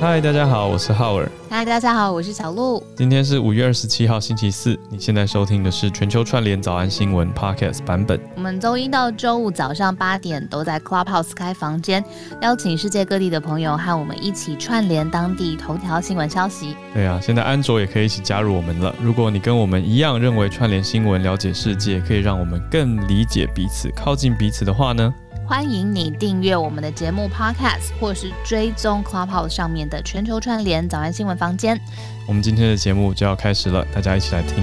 嗨，大家好，我是浩尔。嗨，大家好，我是小鹿。今天是五月二十七号，星期四。你现在收听的是全球串联早安新闻 Podcast 版本。我们周一到周五早上八点都在 Clubhouse 开房间，邀请世界各地的朋友和我们一起串联当地头条新闻消息。对啊，现在安卓也可以一起加入我们了。如果你跟我们一样认为串联新闻、了解世界，可以让我们更理解彼此、靠近彼此的话呢？欢迎你订阅我们的节目 Podcast，或是追踪 Clubhouse 上面的全球串联早安新闻房间。我们今天的节目就要开始了，大家一起来听。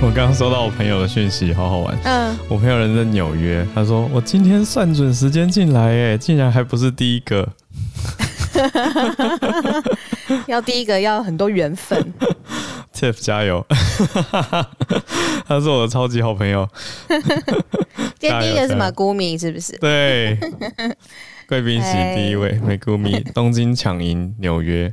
我刚刚收到我朋友的讯息，好好玩。嗯，我朋友人在纽约，他说我今天算准时间进来，哎，竟然还不是第一个。要第一个要很多缘分。Tiff 加油！他是我的超级好朋友。今天第一个是马古米，是不是？对，贵宾席第一位，美古米，东京抢赢纽约，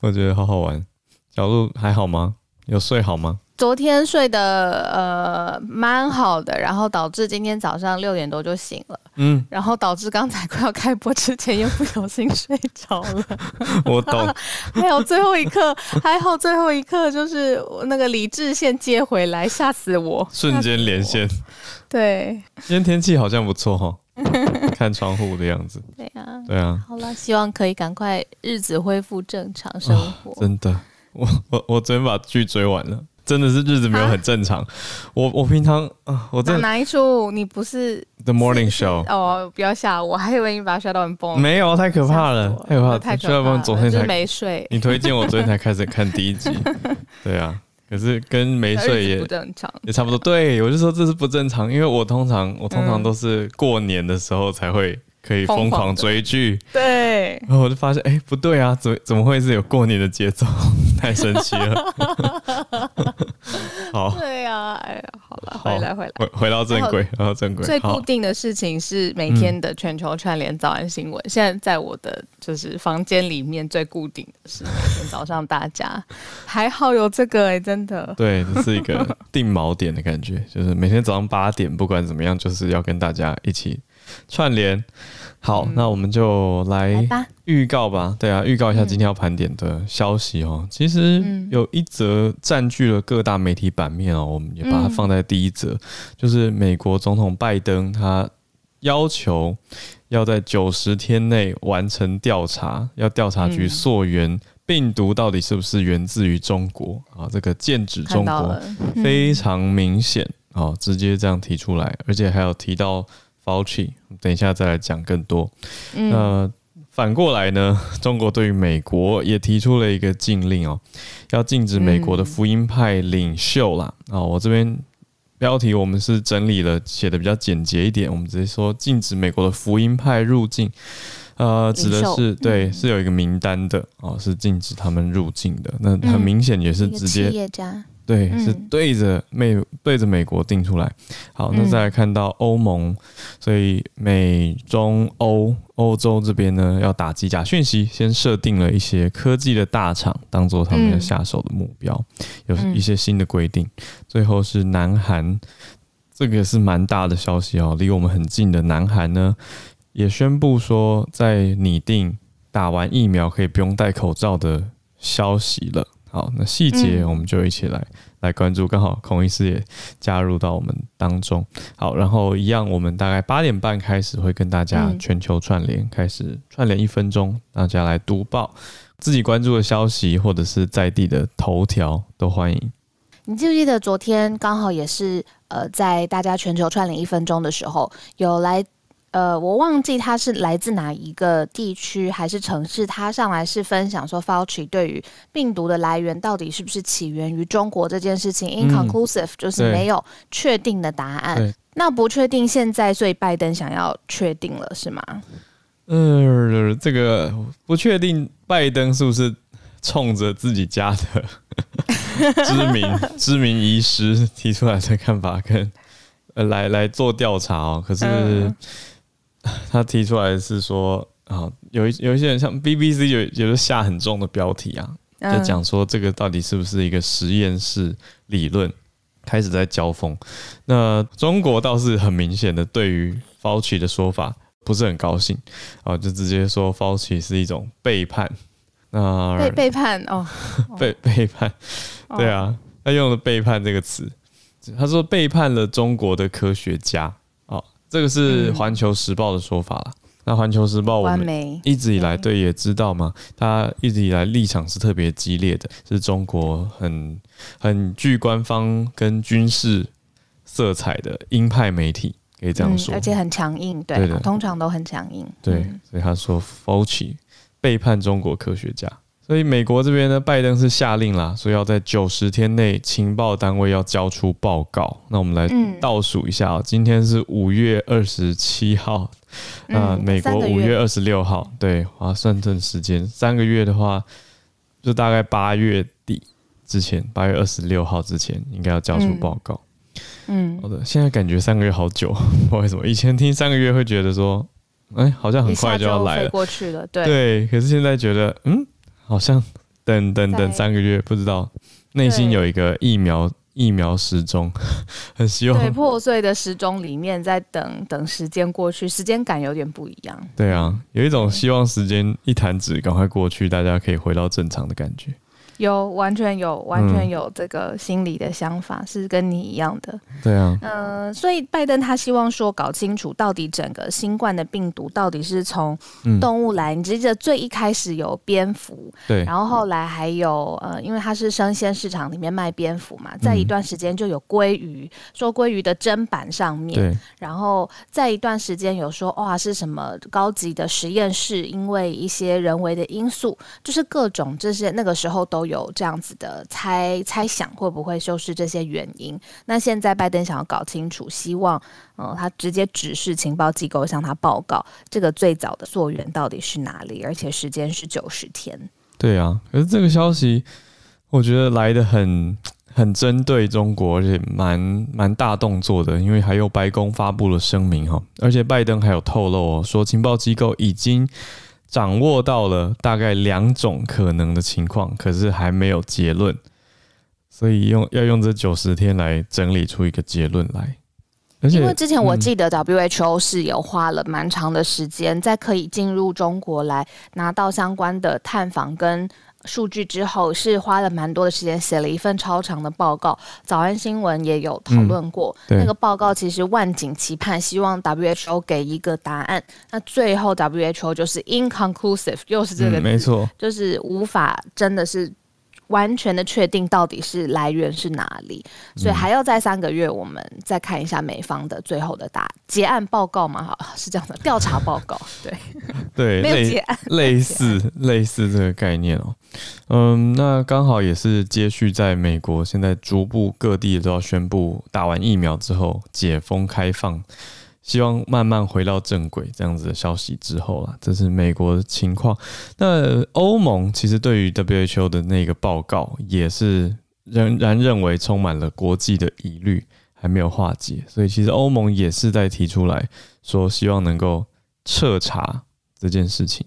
我觉得好好玩。小鹿还好吗？有睡好吗？昨天睡得呃蛮好的，然后导致今天早上六点多就醒了，嗯，然后导致刚才快要开播之前又不小心睡着了。我懂。还有最后一刻，还好最后一刻就是那个理智线接回来，吓死我！瞬间连线。对。今天天气好像不错哈，看窗户的样子。对啊。对啊。好了，希望可以赶快日子恢复正常生活。哦，真的，我我我昨天把剧追完了。真的是日子没有很正常，我我平常啊，我在哪一出？你不是 The Morning Show 哦，不要吓我，我还以为你把它吓到很崩。没有，太可怕了，太可怕了，太可怕了。昨天才没睡，你推荐我昨天才开始看第一集，对啊，可是跟没睡也不正常，也差不多。对，我就说这是不正常，因为我通常我通常都是过年的时候才会。可以疯狂追剧，对，然后我就发现，哎、欸，不对啊，怎怎么会是有过年的节奏？太神奇了。好，对呀、啊，哎呀，好了，回来回来，回回到正轨，回到正轨。最固定的事情是每天的全球串联早安新闻。嗯、现在在我的就是房间里面最固定的是每天早上大家还好有这个哎、欸，真的。对，这是一个定锚点的感觉，就是每天早上八点，不管怎么样，就是要跟大家一起。串联，好，嗯、那我们就来预告吧。吧对啊，预告一下今天要盘点的消息哦。嗯、其实有一则占据了各大媒体版面哦，我们也把它放在第一则，嗯、就是美国总统拜登他要求要在九十天内完成调查，要调查局溯源病毒到底是不是源自于中国啊？这个剑指中国，非常明显啊，直接这样提出来，而且还有提到。Fauci，等一下再来讲更多。嗯、那反过来呢？中国对于美国也提出了一个禁令哦，要禁止美国的福音派领袖啦。啊、嗯哦，我这边标题我们是整理了，写的比较简洁一点，我们直接说禁止美国的福音派入境。呃，指的是对，是有一个名单的哦，是禁止他们入境的。那很明显也是直接。对，是对着美对着美国定出来。好，那再来看到欧盟，所以美中欧欧洲这边呢，要打击假讯息，先设定了一些科技的大厂当做他们要下手的目标，有一些新的规定。最后是南韩，这个是蛮大的消息哦，离我们很近的南韩呢，也宣布说在拟定打完疫苗可以不用戴口罩的消息了。好，那细节我们就一起来、嗯、来关注。刚好孔医师也加入到我们当中。好，然后一样，我们大概八点半开始会跟大家全球串联，嗯、开始串联一分钟，大家来读报自己关注的消息或者是在地的头条都欢迎。你记不记得昨天刚好也是呃，在大家全球串联一分钟的时候有来。呃，我忘记他是来自哪一个地区还是城市，他上来是分享说，Fauci 对于病毒的来源到底是不是起源于中国这件事情，inconclusive，嗯，就是没有确定的答案。那不确定现在，所以拜登想要确定了，是吗？嗯、呃，这个不确定，拜登是不是冲着自己家的 知名知名医师提出来的看法跟呃来来做调查哦？可是。嗯 他提出来是说啊，有一有一些人像 BBC 有有的下很重的标题啊，就讲说这个到底是不是一个实验室理论，开始在交锋。那中国倒是很明显的对于 Fauci 的说法不是很高兴啊，就直接说 Fauci 是一种背叛。那背背叛哦，背背叛，对啊，他用了“背叛”这个词，他说背叛了中国的科学家。哦，这个是《环球时报》的说法了。嗯那《环球时报》我们一直以来对。也知道嘛，他一直以来立场是特别激烈的，是中国很很具官方跟军事色彩的鹰派媒体，可以这样说，而且很强硬，对，通常都很强硬，对，所以他说 Fauci 背叛中国科学家。所以美国这边呢，拜登是下令啦，说要在九十天内情报单位要交出报告。那我们来倒数一下啊、喔，今天是五月二十七号，啊，美国五月二十六号，对，划算这时间三个月的话，就大概八月底之前，八月二十六号之前应该要交出报告。嗯，好的，现在感觉三个月好久，不为什么？以前听三个月会觉得说，哎、欸，好像很快就要来了，过去了，对，对，可是现在觉得，嗯。好像 等等等三个月，不知道内心有一个疫苗疫苗时钟，很希望。对，破碎的时钟里面，在等等时间过去，时间感有点不一样。对啊，有一种希望时间一弹指赶快过去，大家可以回到正常的感觉。有完全有完全有这个心理的想法，嗯、是跟你一样的。对啊，嗯、呃，所以拜登他希望说搞清楚到底整个新冠的病毒到底是从动物来。嗯、你记得最一开始有蝙蝠，对，然后后来还有呃，因为它是生鲜市场里面卖蝙蝠嘛，在一段时间就有鲑鱼，说鲑鱼的砧板上面，对，然后在一段时间有说哇是什么高级的实验室，因为一些人为的因素，就是各种这些那个时候都有。有这样子的猜猜想，会不会就是这些原因？那现在拜登想要搞清楚，希望嗯，他直接指示情报机构向他报告这个最早的溯源到底是哪里，而且时间是九十天。对啊，可是这个消息我觉得来得很很针对中国，而且蛮蛮大动作的，因为还有白宫发布了声明哈，而且拜登还有透露说情报机构已经。掌握到了大概两种可能的情况，可是还没有结论，所以用要用这九十天来整理出一个结论来。因为之前我记得 WHO 是有花了蛮长的时间，在可以进入中国来拿到相关的探访跟。数据之后是花了蛮多的时间写了一份超长的报告，早安新闻也有讨论过。嗯、那个报告其实万景期盼，希望 WHO 给一个答案。那最后 WHO 就是 inconclusive，又是这个，嗯、没错，就是无法真的是。完全的确定到底是来源是哪里，所以还要再三个月，我们再看一下美方的最后的答结案报告嘛？哈，是这样的，调查报告，对 对，没有结案，类似类似这个概念哦。嗯，那刚好也是接续在美国，现在逐步各地都要宣布打完疫苗之后解封开放。希望慢慢回到正轨，这样子的消息之后啊，这是美国的情况。那欧盟其实对于 WHO 的那个报告也是仍然认为充满了国际的疑虑，还没有化解。所以其实欧盟也是在提出来说，希望能够彻查这件事情。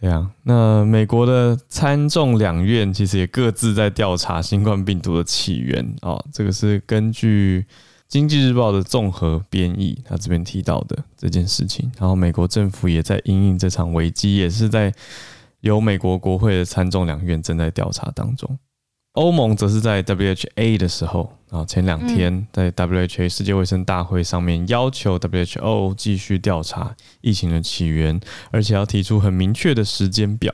对啊，那美国的参众两院其实也各自在调查新冠病毒的起源哦。这个是根据。经济日报的综合编译，他这边提到的这件事情，然后美国政府也在因应这场危机，也是在由美国国会的参众两院正在调查当中。欧盟则是在 WHA 的时候，啊，前两天在 WHA 世界卫生大会上面要求 WHO 继续调查疫情的起源，而且要提出很明确的时间表，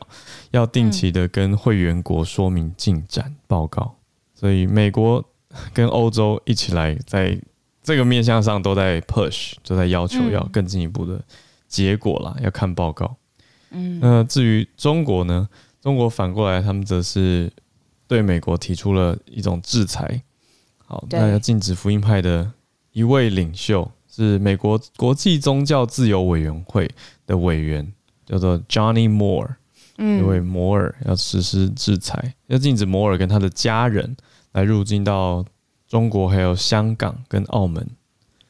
要定期的跟会员国说明进展报告。所以美国 跟欧洲一起来在。这个面向上都在 push，都在要求要更进一步的结果啦，嗯、要看报告。嗯，那至于中国呢？中国反过来，他们则是对美国提出了一种制裁。好，那要禁止福音派的一位领袖，是美国国际宗教自由委员会的委员，叫做 Johnny Moore。嗯，因为摩尔要实施制裁，要禁止摩尔跟他的家人来入境到。中国还有香港跟澳门，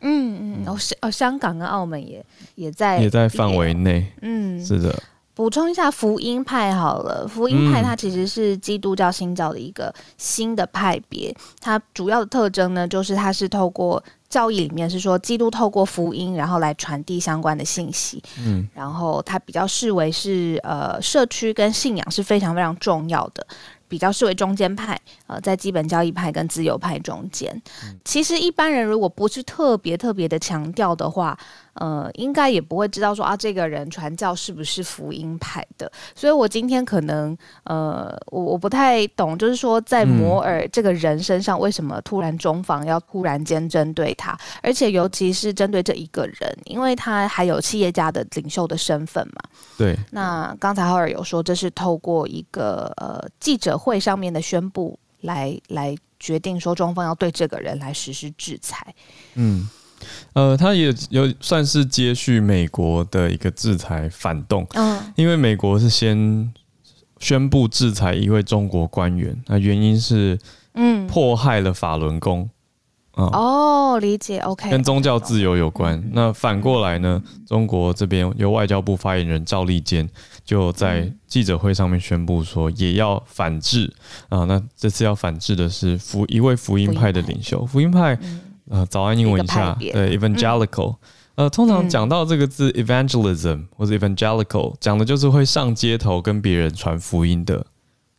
嗯嗯，哦香哦香港跟澳门也也在也在范围内，嗯，是的。补充一下福音派好了，福音派它其实是基督教新教的一个新的派别，它主要的特征呢，就是它是透过教义里面是说，基督透过福音，然后来传递相关的信息。嗯，然后它比较视为是呃，社区跟信仰是非常非常重要的。比较视为中间派，呃，在基本交易派跟自由派中间。其实一般人如果不是特别特别的强调的话，呃，应该也不会知道说啊，这个人传教是不是福音派的。所以我今天可能，呃，我我不太懂，就是说在摩尔这个人身上，为什么突然中方要突然间针对他，而且尤其是针对这一个人，因为他还有企业家的领袖的身份嘛。对。那刚才浩尔有说，这是透过一个呃记者会上面的宣布来来决定说中方要对这个人来实施制裁。嗯，呃，他也有算是接续美国的一个制裁反动。嗯，因为美国是先宣布制裁一位中国官员，那原因是嗯迫害了法轮功。哦，理解，OK，跟宗教自由有关。那反过来呢？中国这边由外交部发言人赵立坚就在记者会上面宣布说，也要反制啊。那这次要反制的是福一位福音派的领袖，福音派，呃，早安英文一下，对，evangelical。呃，通常讲到这个字 evangelism 或者 evangelical，讲的就是会上街头跟别人传福音的。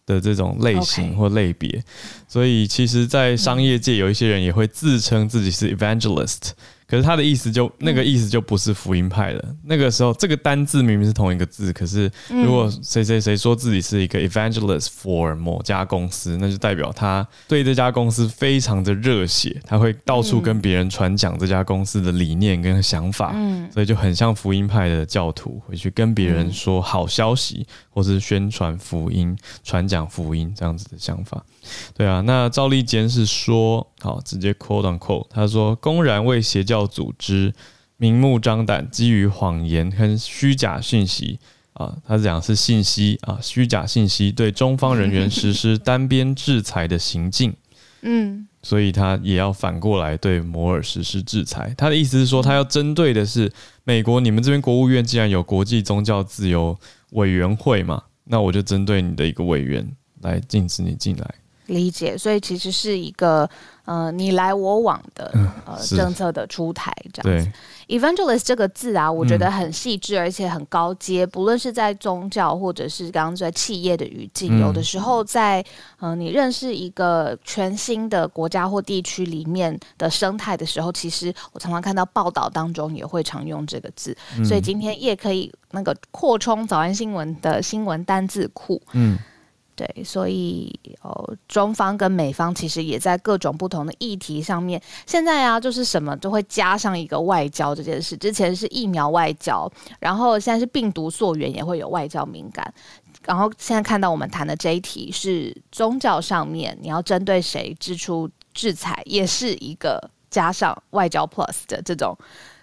的这种类型或类别.所以其实，在商业界有一些人也会自称自己是 evangelist。可是他的意思就那个意思就不是福音派了。嗯、那个时候，这个单字明明是同一个字，可是如果谁谁谁说自己是一个 evangelist for 某家公司，那就代表他对这家公司非常的热血，他会到处跟别人传讲这家公司的理念跟想法，嗯，所以就很像福音派的教徒回去跟别人说好消息，或是宣传福音、传讲福音这样子的想法。对啊，那赵立坚是说，好，直接 quote on quote，他说公然为邪教组织明目张胆，基于谎言跟虚假信息啊，他讲是信息啊，虚假信息对中方人员实施单边制裁的行径，嗯，所以他也要反过来对摩尔实施制裁。他的意思是说，他要针对的是美国，你们这边国务院既然有国际宗教自由委员会嘛，那我就针对你的一个委员来禁止你进来。理解，所以其实是一个呃你来我往的呃政策的出台这样子。Evangelist 这个字啊，我觉得很细致，而且很高阶。不论是在宗教，或者是刚刚在企业的语境，有的时候在呃你认识一个全新的国家或地区里面的生态的时候，其实我常常看到报道当中也会常用这个字。所以今天也可以那个扩充早安新闻的新闻单字库。嗯。对，所以哦，中方跟美方其实也在各种不同的议题上面。现在啊，就是什么都会加上一个外交这件事。之前是疫苗外交，然后现在是病毒溯源，也会有外交敏感。然后现在看到我们谈的这一题是宗教上面，你要针对谁支出制裁，也是一个加上外交 plus 的这种。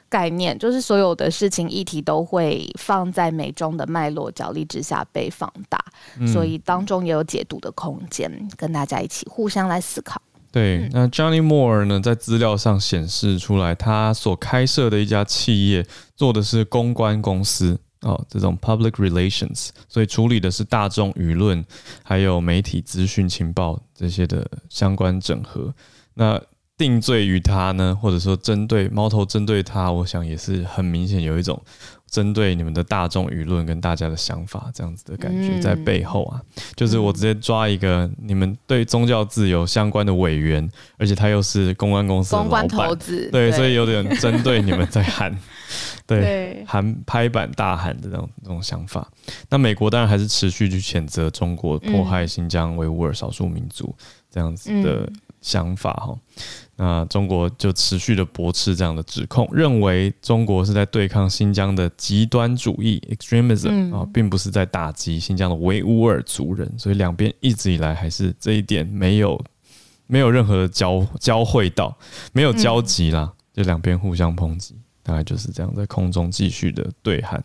概念就是所有的事情议题都会放在美中的脉络角力之下被放大，嗯、所以当中也有解读的空间，跟大家一起互相来思考。对，那 Johnny Moore 呢，在资料上显示出来，他所开设的一家企业做的是公关公司哦，这种 public relations，所以处理的是大众舆论还有媒体资讯情报这些的相关整合。那定罪于他呢，或者说针对猫头针对他，我想也是很明显有一种针对你们的大众舆论跟大家的想法这样子的感觉在背后啊。嗯、就是我直接抓一个你们对宗教自由相关的委员，而且他又是公关公司的老板，公关头子，对，对，所以有点针对你们在喊，对，喊拍板大喊的那种那种想法。那美国当然还是持续去谴责中国迫害新疆维吾尔少数民族这样子的想法哈。那中国就持续的驳斥这样的指控，认为中国是在对抗新疆的极端主义 （extremism） 啊，并不是在打击新疆的维吾尔族人。所以两边一直以来还是这一点没有没有任何的交交汇到，没有交集啦，就两边互相抨击，大概就是这样，在空中继续的对喊。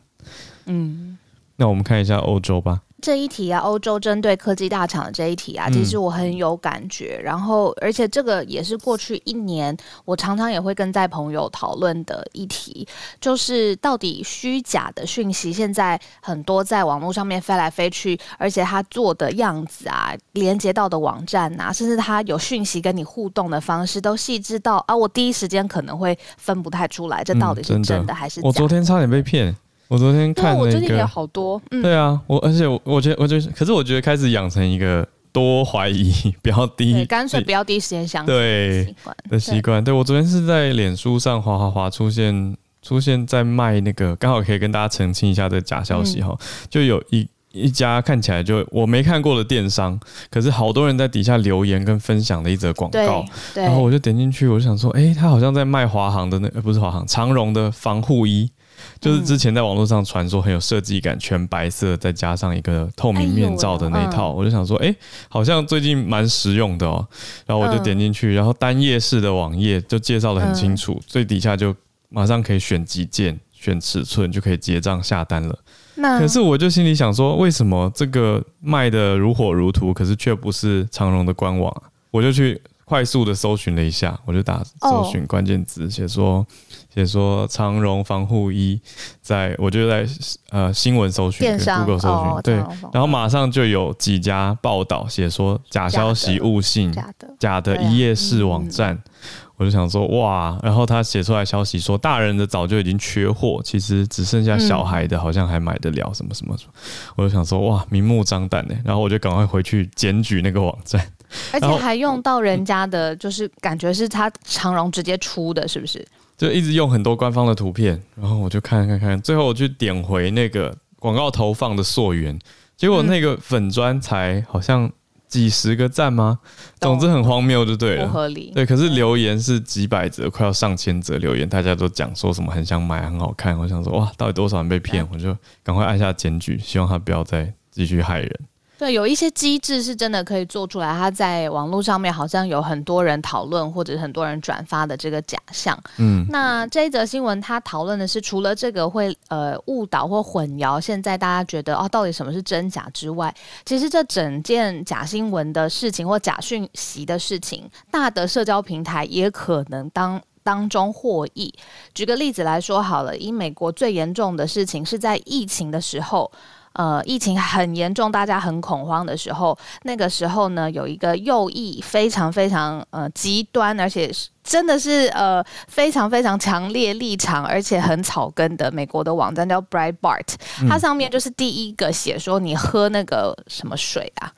嗯，那我们看一下欧洲吧。这一题啊，欧洲针对科技大厂的这一题啊，其实我很有感觉。嗯、然后，而且这个也是过去一年我常常也会跟在朋友讨论的议题，就是到底虚假的讯息现在很多在网络上面飞来飞去，而且他做的样子啊，连接到的网站啊，甚至他有讯息跟你互动的方式都细致到啊，我第一时间可能会分不太出来，这到底是真的还是假的？我昨天差点被骗。我昨天看那个，我最近也好多。嗯、对啊，我而且我我觉得我觉得，可是我觉得开始养成一个多怀疑、比较低，干脆不要第一时间相信对的习惯。对，对我昨天是在脸书上滑滑滑出现出现在卖那个，刚好可以跟大家澄清一下这个假消息哈，嗯、就有一一家看起来就我没看过的电商，可是好多人在底下留言跟分享的一则广告，然后我就点进去，我就想说，哎、欸，他好像在卖华航的那呃不是华航长荣的防护衣。就是之前在网络上传说很有设计感，全白色再加上一个透明面罩的那一套，我就想说，哎，好像最近蛮实用的哦。然后我就点进去，然后单页式的网页就介绍的很清楚，最底下就马上可以选几件、选尺寸，就可以结账下单了。可是我就心里想说，为什么这个卖得如火如荼，可是却不是长荣的官网啊？我就去。快速的搜寻了一下，我就打搜寻关键字，写说写说长荣防护衣，在我就在呃新闻搜寻，Google 搜寻，对，然后马上就有几家报道写说假消息误信，假的假的。一页式网站，我就想说哇，然后他写出来消息说大人的早就已经缺货，其实只剩下小孩的好像还买得了什么什么什么，我就想说哇，明目张胆的，然后我就赶快回去检举那个网站。而且还用到人家的，就是感觉是他长荣直接出的，是不是？就一直用很多官方的图片，然后我就看看看，最后我去点回那个广告投放的溯源，结果那个粉砖才好像几十个赞吗？总之很荒谬，就对了，不合理。对，可是留言是几百则，快要上千则留言，大家都讲说什么很想买，很好看。我想说哇，到底多少人被骗？我就赶快按下检举，希望他不要再继续害人。对，有一些机制是真的可以做出来。他在网络上面好像有很多人讨论，或者很多人转发的这个假象。嗯，那这一则新闻他讨论的是，除了这个会呃误导或混淆，现在大家觉得哦，到底什么是真假之外，其实这整件假新闻的事情或假讯息的事情，大的社交平台也可能当当中获益。举个例子来说好了，以美国最严重的事情是在疫情的时候。呃，疫情很严重，大家很恐慌的时候，那个时候呢，有一个右翼非常非常呃极端，而且是真的是呃非常非常强烈立场，而且很草根的美国的网站叫 Breitbart，它上面就是第一个写说你喝那个什么水啊。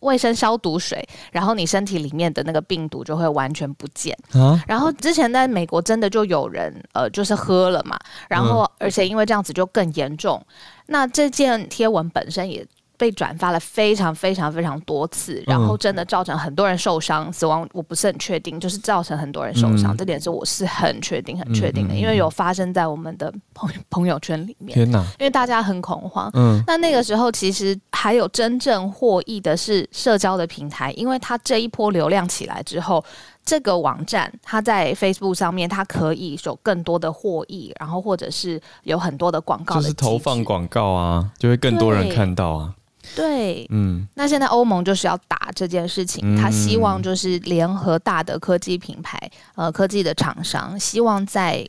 卫生消毒水，然后你身体里面的那个病毒就会完全不见。啊、然后之前在美国真的就有人呃，就是喝了嘛，然后而且因为这样子就更严重。那这件贴文本身也。被转发了非常非常非常多次，然后真的造成很多人受伤、死亡，我不是很确定，就是造成很多人受伤，这点是我是很确定、很确定的，因为有发生在我们的朋 朋友圈里面。天哪！因为大家很恐慌。嗯。那那个时候其实还有真正获益的是社交的平台，因为它这一波流量起来之后，这个网站它在 Facebook 上面，它可以有更多的获益，然后或者是有很多的广告，就是投放广告啊，就会更多人看到啊。对，嗯，那现在欧盟就是要打这件事情，他希望就是联合大的科技品牌，呃，科技的厂商，希望在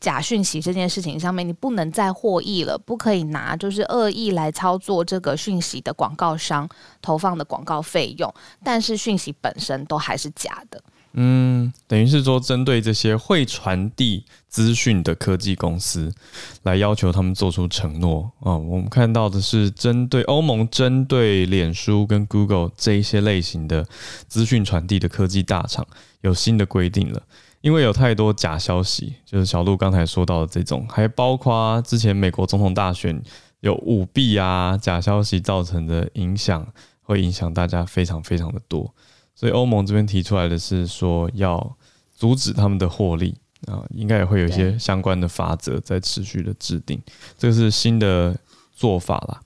假讯息这件事情上面，你不能再获益了，不可以拿就是恶意来操作这个讯息的广告商投放的广告费用，但是讯息本身都还是假的。嗯，等于是说，针对这些会传递资讯的科技公司，来要求他们做出承诺啊、哦。我们看到的是，针对欧盟针对脸书跟 Google 这一些类型的资讯传递的科技大厂，有新的规定了。因为有太多假消息，就是小鹿刚才说到的这种，还包括之前美国总统大选有舞弊啊，假消息造成的影响，会影响大家非常非常的多。所以欧盟这边提出来的是说要阻止他们的获利啊，应该也会有一些相关的法则在持续的制定，这个是新的做法啦。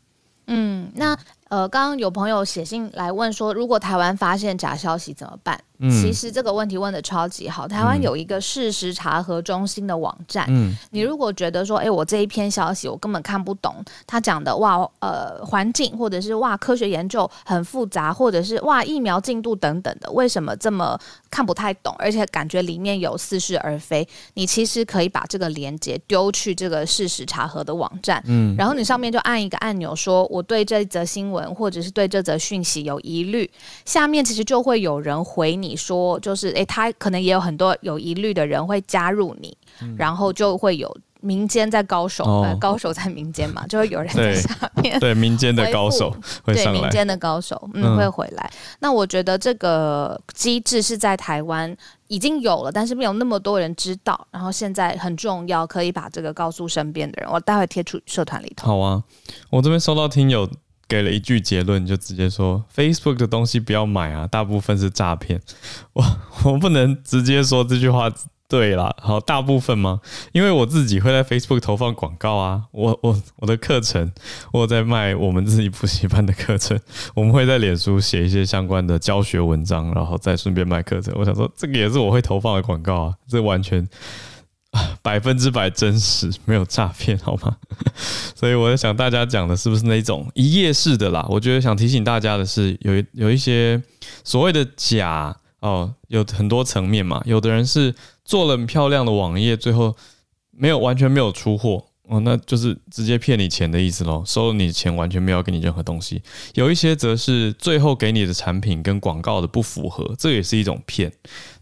嗯，那呃，刚刚有朋友写信来问说，如果台湾发现假消息怎么办？其实这个问题问的超级好。台湾有一个事实查核中心的网站，嗯，你如果觉得说，哎，我这一篇消息我根本看不懂，他讲的哇，呃，环境或者是哇，科学研究很复杂，或者是哇，疫苗进度等等的，为什么这么看不太懂，而且感觉里面有似是而非？你其实可以把这个连接丢去这个事实查核的网站，嗯，然后你上面就按一个按钮，说我对这则新闻或者是对这则讯息有疑虑，下面其实就会有人回你说，就是诶，他可能也有很多有疑虑的人会加入你，嗯、然后就会有民间在高手，哦呃、高手在民间嘛，就会有人在下面对，对民间的高手会上来，对民间的高手嗯，嗯会回来。那我觉得这个机制是在台湾已经有了，但是没有那么多人知道。然后现在很重要，可以把这个告诉身边的人。我待会贴出社团里头。好啊，我这边收到听友。给了一句结论，就直接说 Facebook 的东西不要买啊，大部分是诈骗。我我不能直接说这句话对啦，好，大部分吗？因为我自己会在 Facebook 投放广告啊，我我我的课程，我在卖我们自己补习班的课程，我们会在脸书写一些相关的教学文章，然后再顺便卖课程。我想说，这个也是我会投放的广告啊，这完全。百分之百真实，没有诈骗，好吗？所以我在想，大家讲的是不是那种一页式的啦？我觉得想提醒大家的是，有有一些所谓的假哦，有很多层面嘛。有的人是做了很漂亮的网页，最后没有完全没有出货。哦，那就是直接骗你钱的意思喽，收了你的钱，完全没有给你任何东西。有一些则是最后给你的产品跟广告的不符合，这也是一种骗。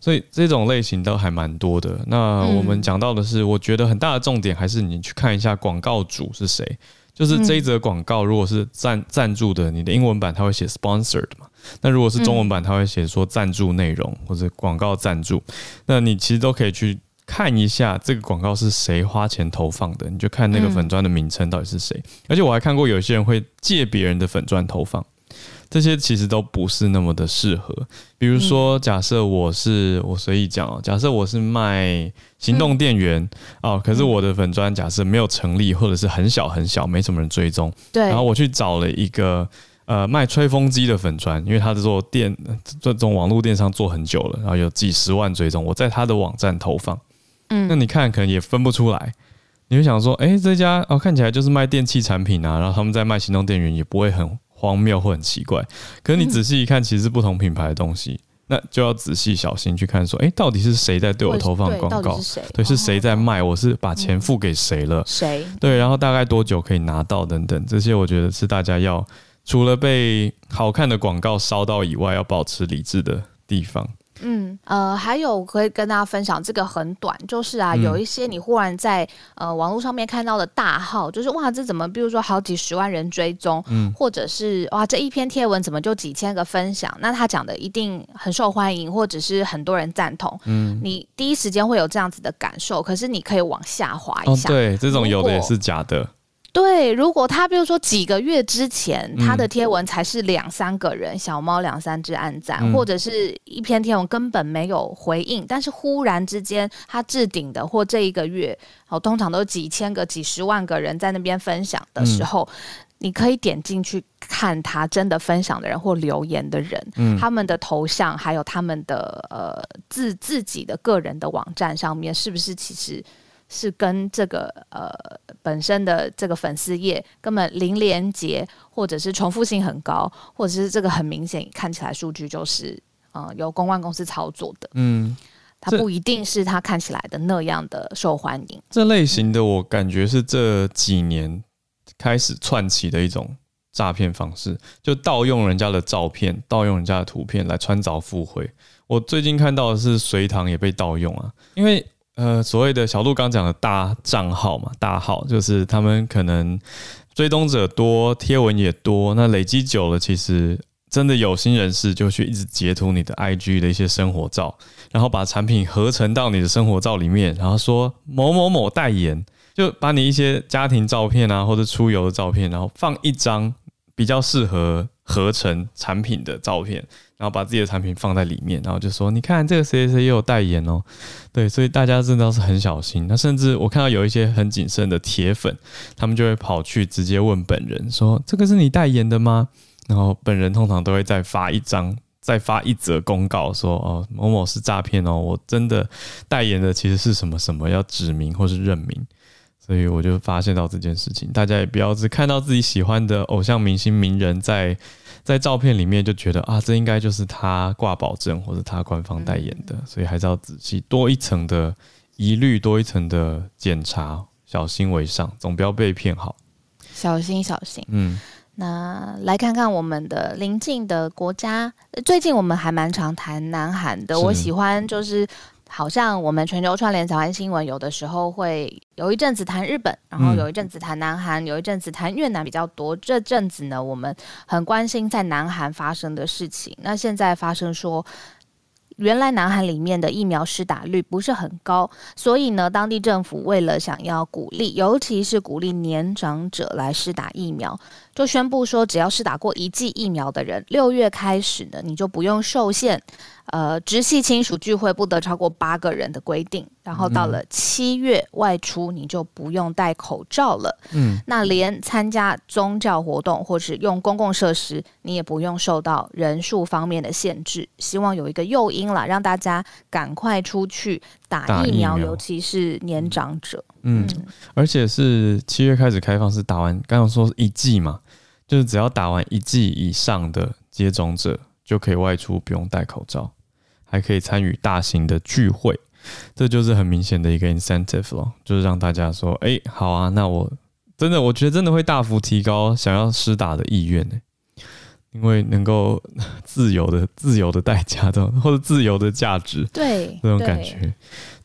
所以这种类型都还蛮多的。那我们讲到的是，我觉得很大的重点还是你去看一下广告主是谁，就是这一则广告如果是赞赞助的，你的英文版它会写 sponsored 嘛，那如果是中文版它会写说赞助内容或者广告赞助，那你其实都可以去。看一下这个广告是谁花钱投放的，你就看那个粉砖的名称到底是谁。嗯。而且我还看过有些人会借别人的粉砖投放，这些其实都不是那么的适合。比如说，假设我是我随意讲哦，假设我是卖行动电源哦，可是我的粉砖假设没有成立，或者是很小很小，没什么人追踪。对。然后我去找了一个呃卖吹风机的粉砖，因为他是做电这种网络电商做很久了，然后有几十万追踪，我在他的网站投放。嗯，那你看可能也分不出来，你会想说，哎、欸，这家哦看起来就是卖电器产品啊，然后他们在卖行动电源，也不会很荒谬或很奇怪。可是你仔细一看，其实是不同品牌的东西，那就要仔细小心去看，说，哎、欸，到底是谁在对我投放广告？对，是谁在卖？我是把钱付给谁了？谁？对，然后大概多久可以拿到？等等，这些我觉得是大家要除了被好看的广告烧到以外，要保持理智的地方。嗯。呃，还有可以跟大家分享，这个很短，就是啊，有一些你忽然在呃网络上面看到的大号，就是哇，这怎么，比如说好几十万人追踪，嗯，或者是哇，这一篇贴文怎么就几千个分享？那他讲的一定很受欢迎，或者是很多人赞同，嗯，你第一时间会有这样子的感受，可是你可以往下滑一下，哦，对，这种有的也是假的。对，如果他比如说几个月之前他的贴文才是两三个人，嗯、小猫两三只暗赞，嗯、或者是一篇贴文根本没有回应，但是忽然之间他置顶的，或这一个月哦，通常都几千个、几十万个人在那边分享的时候，嗯、你可以点进去看他真的分享的人或留言的人，嗯、他们的头像还有他们的呃自自己的个人的网站上面是不是其实。是跟这个呃本身的这个粉丝页根本零连接，或者是重复性很高，或者是这个很明显看起来数据就是呃由公关公司操作的，嗯，它不一定是它看起来的那样的受欢迎。这类型的我感觉是这几年开始窜起的一种诈骗方式，就盗用人家的照片、盗用人家的图片来穿凿附会。我最近看到的是隋唐也被盗用啊，因为。呃，所谓的小鹿刚讲的大账号嘛，大号就是他们可能追踪者多，贴文也多，那累积久了，其实真的有心人士就去一直截图你的 IG 的一些生活照，然后把产品合成到你的生活照里面，然后说某某某代言，就把你一些家庭照片啊，或者出游的照片，然后放一张比较适合合成产品的照片。然后把自己的产品放在里面，然后就说：“你看这个谁谁谁也有代言哦。”对，所以大家真的是很小心。那甚至我看到有一些很谨慎的铁粉，他们就会跑去直接问本人说：“这个是你代言的吗？”然后本人通常都会再发一张再发一则公告说哦某某是诈骗哦，我真的代言的其实是什么什么，要指名或是认名。所以我就发现到这件事情，大家也不要只看到自己喜欢的偶像明星名人在在照片里面就觉得啊，这应该就是他挂保证或者他官方代言的，所以还是要仔细多一层的疑虑，多一层的检查，小心为上，总不要被骗好。小心小心，嗯。那来看看我们的邻近的国家，最近我们还蛮常谈南韩的，我喜欢就是。好像我们全球串联早安新闻，有的时候会有一阵子谈日本，然后有一阵子谈南韩，有一阵子谈越南比较多。这阵子呢，我们很关心在南韩发生的事情。那现在发生说，原来南韩里面的疫苗施打率不是很高，所以呢，当地政府为了想要鼓励，尤其是鼓励年长者来施打疫苗，就宣布说，只要是打过一剂疫苗的人，六月开始呢，你就不用受限。呃，直系亲属聚会不得超过八个人的规定，然后到了七月外出你就不用戴口罩了。嗯，那连参加宗教活动或是用公共设施，你也不用受到人数方面的限制。希望有一个诱因啦，让大家赶快出去打疫苗，疫苗尤其是年长者。嗯，嗯，而且是七月开始开放，是打完刚刚说一剂嘛，就是只要打完一剂以上的接种者就可以外出，不用戴口罩。还可以参与大型的聚会，这就是很明显的一个 incentive 咯，就是让大家说，哎、欸，好啊，那我真的，我觉得真的会大幅提高想要施打的意愿呢，因为能够 自由的、自由的代价这种，或者自由的价值，对，这种感觉，对，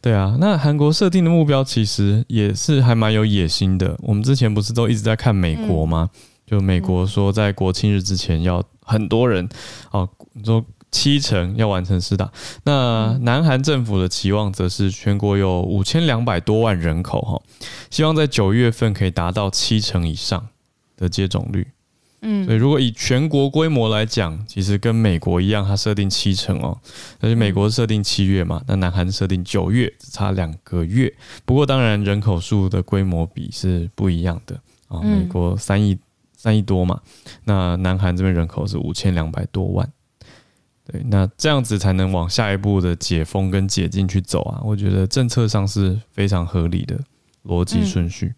对啊。那韩国设定的目标其实也是还蛮有野心的。我们之前不是都一直在看美国吗？嗯、就美国说在国庆日之前要很多人哦，你说。七成要完成施打，那南韩政府的期望则是全国有五千两百多万人口哈，希望在九月份可以达到七成以上的接种率。嗯，所以如果以全国规模来讲，其实跟美国一样，它设定七成哦，而且美国设定七月嘛，那南韩设定九月，只差两个月。不过当然人口数的规模比是不一样的啊，美国三亿三亿多嘛，那南韩这边人口是五千两百多万。对，那这样子才能往下一步的解封跟解禁去走啊！我觉得政策上是非常合理的逻辑顺序。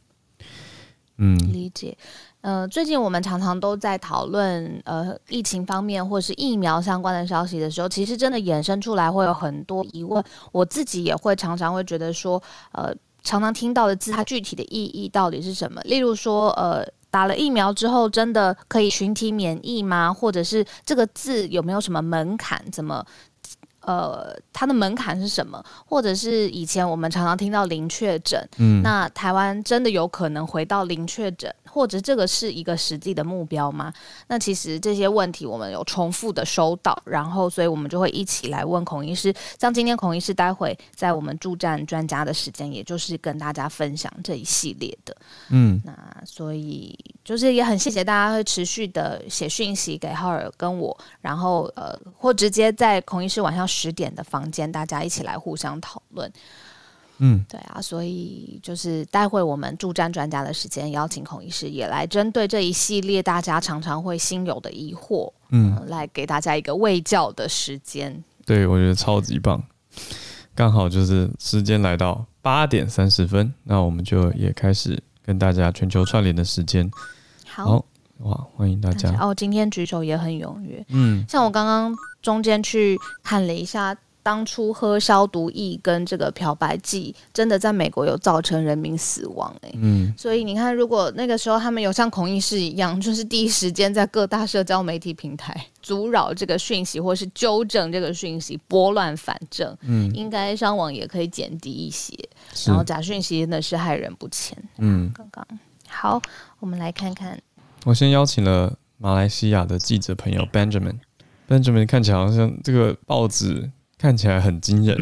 嗯，理解。呃，最近我们常常都在讨论呃疫情方面或是疫苗相关的消息的时候，其实真的衍生出来会有很多疑问。我自己也会常常会觉得说，呃，常常听到的字，它具体的意义到底是什么？例如说，呃。打了疫苗之后，真的可以群体免疫吗？或者是这个字有没有什么门槛？怎么，呃，它的门槛是什么？或者是以前我们常常听到零确诊，嗯，那台湾真的有可能回到零确诊？或者这个是一个实际的目标吗？那其实这些问题我们有重复的收到，然后所以我们就会一起来问孔医师。像今天孔医师待会在我们助战专家的时间，也就是跟大家分享这一系列的。嗯，那所以就是也很谢谢大家会持续的写讯息给浩尔跟我，然后呃或直接在孔医师晚上十点的房间，大家一起来互相讨论。嗯，对啊，所以就是待会我们助战专家的时间，邀请孔医师也来针对这一系列大家常常会心有的疑惑，嗯，呃、来给大家一个喂教的时间。对，我觉得超级棒，刚好就是时间来到八点三十分，那我们就也开始跟大家全球串联的时间。好，好，哇，欢迎大家哦！今天举手也很踊跃，嗯，像我刚刚中间去看了一下。当初喝消毒液跟这个漂白剂，真的在美国有造成人民死亡哎、欸，嗯，所以你看，如果那个时候他们有像孔医师一样，就是第一时间在各大社交媒体平台阻扰这个讯息，或是纠正这个讯息，拨乱反正，嗯，应该伤亡也可以减低一些。然后假讯息真的是害人不浅，嗯，刚刚好，我们来看看，我先邀请了马来西亚的记者朋友 Benjamin，Benjamin 看起来好像这个报纸。看起来很惊人，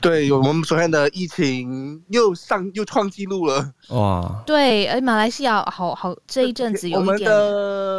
对，我们昨天的疫情又上又创纪录了，哇！对，而马来西亚好好这一阵子有一点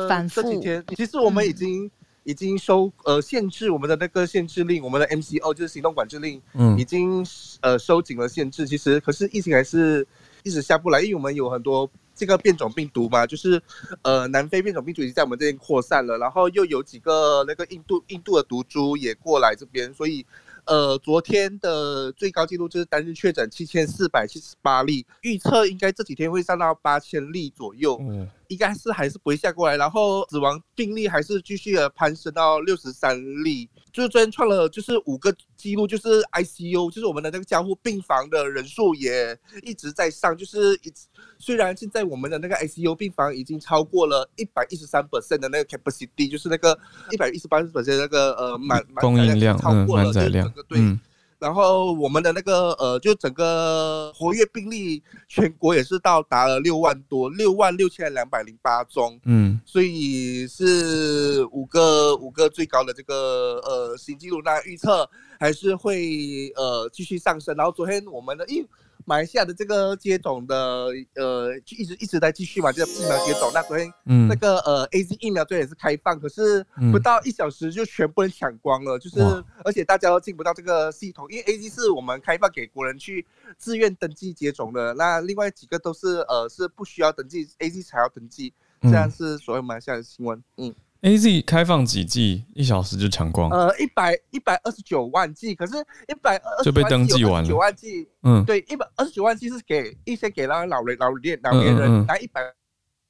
反复。这几天其实我们已经、嗯、已经收呃限制我们的那个限制令，我们的 MCO 就是行动管制令，嗯，已经呃收紧了限制。其实可是疫情还是一直下不来，因为我们有很多这个变种病毒嘛，就是呃南非变种病毒已经在我们这边扩散了，然后又有几个那个印度印度的毒株也过来这边，所以。呃，昨天的最高纪录就是单日确诊七千四百七十八例，预测应该这几天会上到八千例左右。嗯。应该是还是不会下过来，然后死亡病例还是继续的攀升到六十三例，就是昨天创了就是五个记录，就是 ICU，就是我们的那个加护病房的人数也一直在上，就是一虽然现在我们的那个 ICU 病房已经超过了一百一十三 percent 的那个 capacity，就是那个一百一十八 percent 那个呃满供应量超过了这整个对。嗯然后我们的那个呃，就整个活跃病例，全国也是到达了六万多，六万六千两百零八宗，嗯，所以是五个五个最高的这个呃新纪录，那预测还是会呃继续上升。然后昨天我们的一。马来西亚的这个接种的，呃，就一直一直在继续嘛，这个疫苗接种。那昨天，嗯，那个呃，AZ 疫苗这也是开放，可是不到一小时就全部人抢光了，就是而且大家都进不到这个系统，因为 AZ 是我们开放给国人去自愿登记接种的，那另外几个都是呃是不需要登记，AZ 才要登记，这样是所有马来西亚的新闻，嗯。A Z 开放几季，一小时就抢光。呃，一百一百二十九万季，可是一百二就被登记完了。九万季，嗯，对，一百二十九万季是给一些给那个老人、老年、老年人，拿一百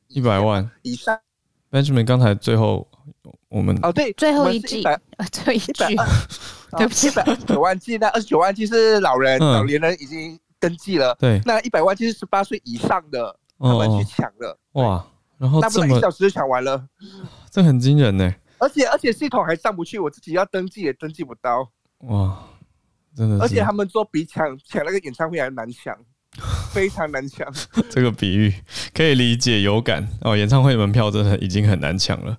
一百万以上。Benjamin 刚才最后我们哦对，最后一季，最后一句，对不起，一百二十九万季，那二十九万季是老人、老年人已经登记了。对，那一百万季是十八岁以上的，他们去抢了。哇，然后这么一小时就抢完了。这很惊人呢，而且而且系统还上不去，我自己要登记也登记不到。哇，真的！而且他们说比抢抢那个演唱会还难抢，非常难抢。这个比喻可以理解有感哦，演唱会门票真的已经很难抢了。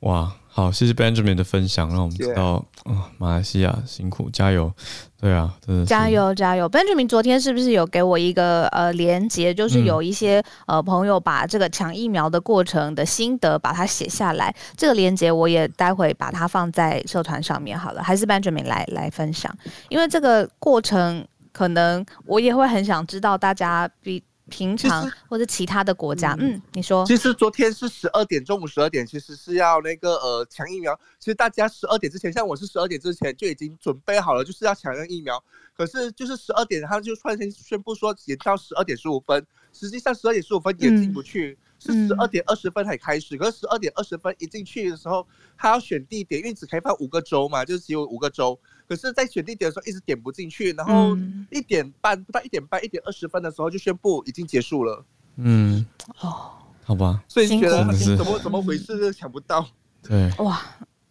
哇！好，谢谢 Benjamin 的分享，让我们知道啊、哦，马来西亚辛苦，加油！对啊，真的加油加油！Benjamin 昨天是不是有给我一个呃连接，就是有一些、嗯、呃朋友把这个抢疫苗的过程的心得把它写下来，这个连接我也待会把它放在社团上面好了，还是 Benjamin 来来分享，因为这个过程可能我也会很想知道大家比。平常或者其他的国家，嗯，嗯，你说，其实昨天是十二点，中午十二点，其实是要那个呃抢疫苗。其实大家十二点之前，像我是十二点之前就已经准备好了，就是要抢那个疫苗。可是就是十二点，他就突然间宣布说延到十二点十五分，实际上十二点十五分也进不去，嗯、是十二点二十分才开始。嗯、可是十二点二十分一进去的时候，他要选地点，因为只开放五个州嘛，就是只有五个州。可是，在选地点的时候一直点不进去，然后一点半不到一点半一点二十分的时候就宣布已经结束了。嗯，哦，好吧，所以你觉得怎么怎么回事抢不到？对，哇，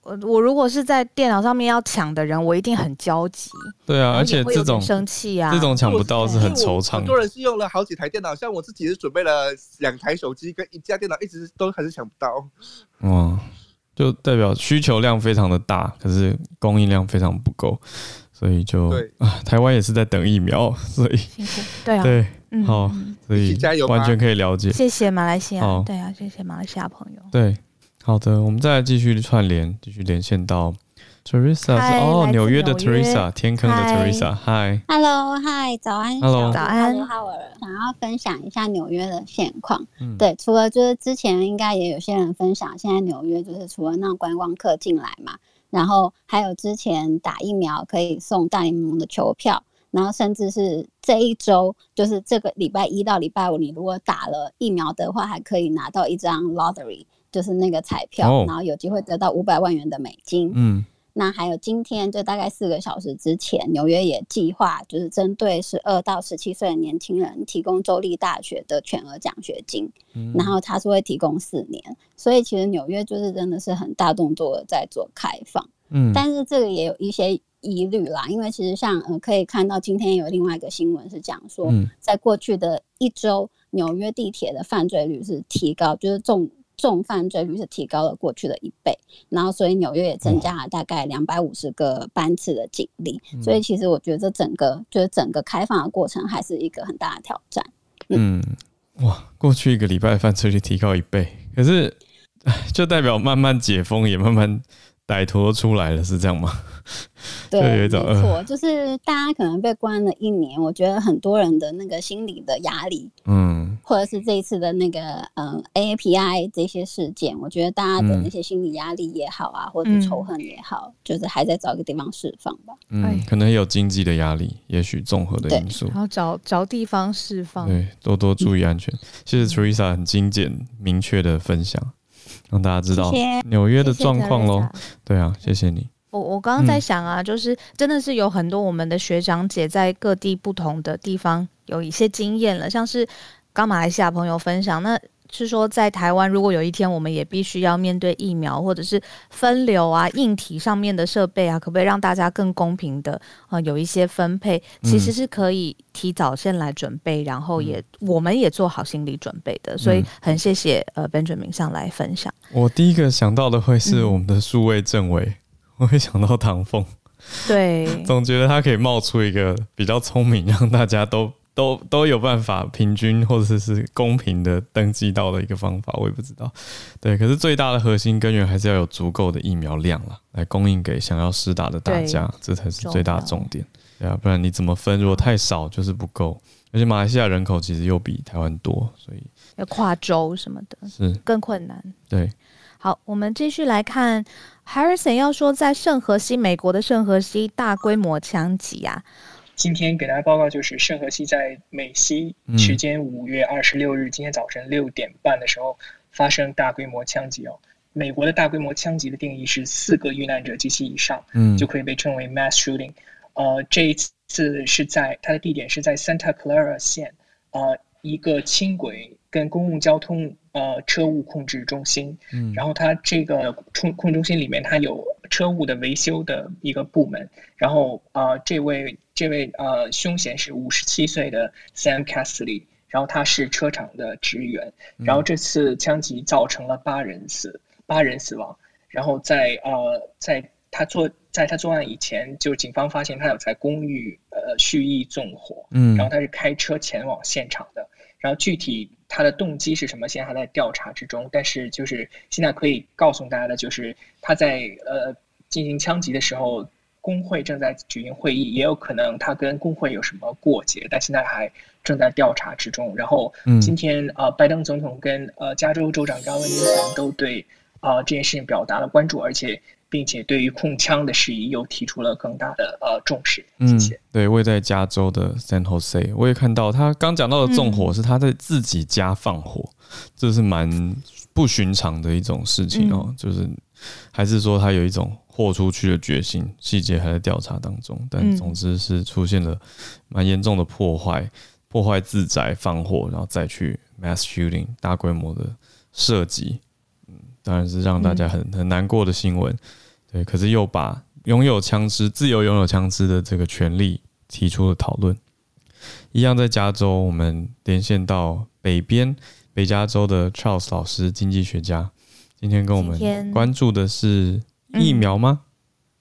我我如果是在电脑上面要抢的人，我一定很焦急。对啊，而且这种生气啊，这种抢不到是很惆怅。很多人是用了好几台电脑，像我自己是准备了两台手机跟一架电脑，一直都还是抢不到。哇。就代表需求量非常的大，可是供应量非常不够，所以就对啊，台湾也是在等疫苗，所以对啊，对，好，所以完全可以了解。谢谢马来西亚，好对啊，谢谢马来西亚朋友。对，好的，我们再来继续串联，继续连线到。Teresa 是哦，纽约的 Teresa，天坑的 Teresa，嗨，Hello，嗨，早安，Hello，早安，想要分享一下纽约的现况。嗯，对，除了就是之前应该也有些人分享，现在纽约就是除了让观光客进来嘛，然后还有之前打疫苗可以送大联盟的球票，然后甚至是这一周就是这个礼拜一到礼拜五，你如果打了疫苗的话，还可以拿到一张 lottery，就是那个彩票，哦、然后有机会得到五百万元的美金。嗯。那还有今天，就大概四个小时之前，纽约也计划就是针对十二到十七岁的年轻人提供州立大学的全额奖学金，嗯、然后他是会提供四年，所以其实纽约就是真的是很大动作的在做开放，嗯，但是这个也有一些疑虑啦，因为其实像呃可以看到今天有另外一个新闻是讲说，在过去的一周，纽约地铁的犯罪率是提高，就是重。重犯罪率是提高了过去的一倍，然后所以纽约也增加了大概两百五十个班次的警力，嗯、所以其实我觉得这整个就是整个开放的过程还是一个很大的挑战。嗯，嗯哇，过去一个礼拜犯罪率提高一倍，可是 就代表慢慢解封，也慢慢歹徒出来了，是这样吗？对，没错，就是大家可能被关了一年，我觉得很多人的那个心理的压力，嗯，或者是这一次的那个嗯 AAPI 这些事件，我觉得大家的那些心理压力也好啊，嗯、或者仇恨也好，就是还在找一个地方释放吧。嗯，可能有经济的压力，也许综合的因素，然后找找地方释放，对，多多注意安全。谢谢 Teresa 很精简明确的分享。让大家知道纽约的状况喽。对啊，谢谢你。我我刚刚在想啊，就是真的是有很多我们的学长姐在各地不同的地方有一些经验了，像是刚马来西亚朋友分享那。是说，在台湾，如果有一天我们也必须要面对疫苗或者是分流啊、硬体上面的设备啊，可不可以让大家更公平的啊、呃、有一些分配？其实是可以提早先来准备，然后也、嗯、我们也做好心理准备的。所以很谢谢呃 Benjamin 上来分享。我第一个想到的会是我们的数位政委，嗯、我会想到唐凤。对，总觉得他可以冒出一个比较聪明，让大家都。都都有办法平均或者是公平的登记到的一个方法，我也不知道。对，可是最大的核心根源还是要有足够的疫苗量了，来供应给想要施打的大家，这才是最大的重点。对啊，不然你怎么分？如果太少就是不够，而且马来西亚人口其实又比台湾多，所以要跨州什么的，是更困难。对，好，我们继续来看，Harrison 要说在圣荷西，美国的圣荷西大规模枪击啊。今天给大家报告，就是圣荷西在美西时间五月二十六日今天早晨六点半的时候发生大规模枪击哦。美国的大规模枪击的定义是四个遇难者及其以上，嗯，就可以被称为 mass shooting。呃，这一次是在它的地点是在 Santa Clara 县，呃，一个轻轨跟公共交通呃车务控制中心，嗯，然后它这个控控中心里面它有车务的维修的一个部门，然后呃这位。这位呃凶嫌是五十七岁的 Sam Castley，然后他是车厂的职员，然后这次枪击造成了八人死八人死亡，然后在呃在他做在他作案以前，就警方发现他有在公寓呃蓄意纵火，嗯，然后他是开车前往现场的，然后具体他的动机是什么，现在还在调查之中，但是就是现在可以告诉大家的就是他在呃进行枪击的时候。工会正在举行会议，也有可能他跟工会有什么过节，但现在还正在调查之中。然后今天、嗯、呃，拜登总统跟呃加州州长高文尼森都对啊、呃、这件事情表达了关注，而且并且对于控枪的事宜又提出了更大的呃重视。谢谢。嗯，对，我也在加州的 San Jose，我也看到他刚讲到的纵火是他在自己家放火，嗯、这是蛮不寻常的一种事情哦，嗯、就是还是说他有一种。豁出去的决心，细节还在调查当中，但总之是出现了蛮严重的破坏，破坏自宅放火，然后再去 mass shooting 大规模的射击，嗯，当然是让大家很很难过的新闻，对，可是又把拥有枪支、自由拥有枪支的这个权利提出了讨论。一样在加州，我们连线到北边北加州的 Charles 老师，经济学家，今天跟我们关注的是。疫苗吗？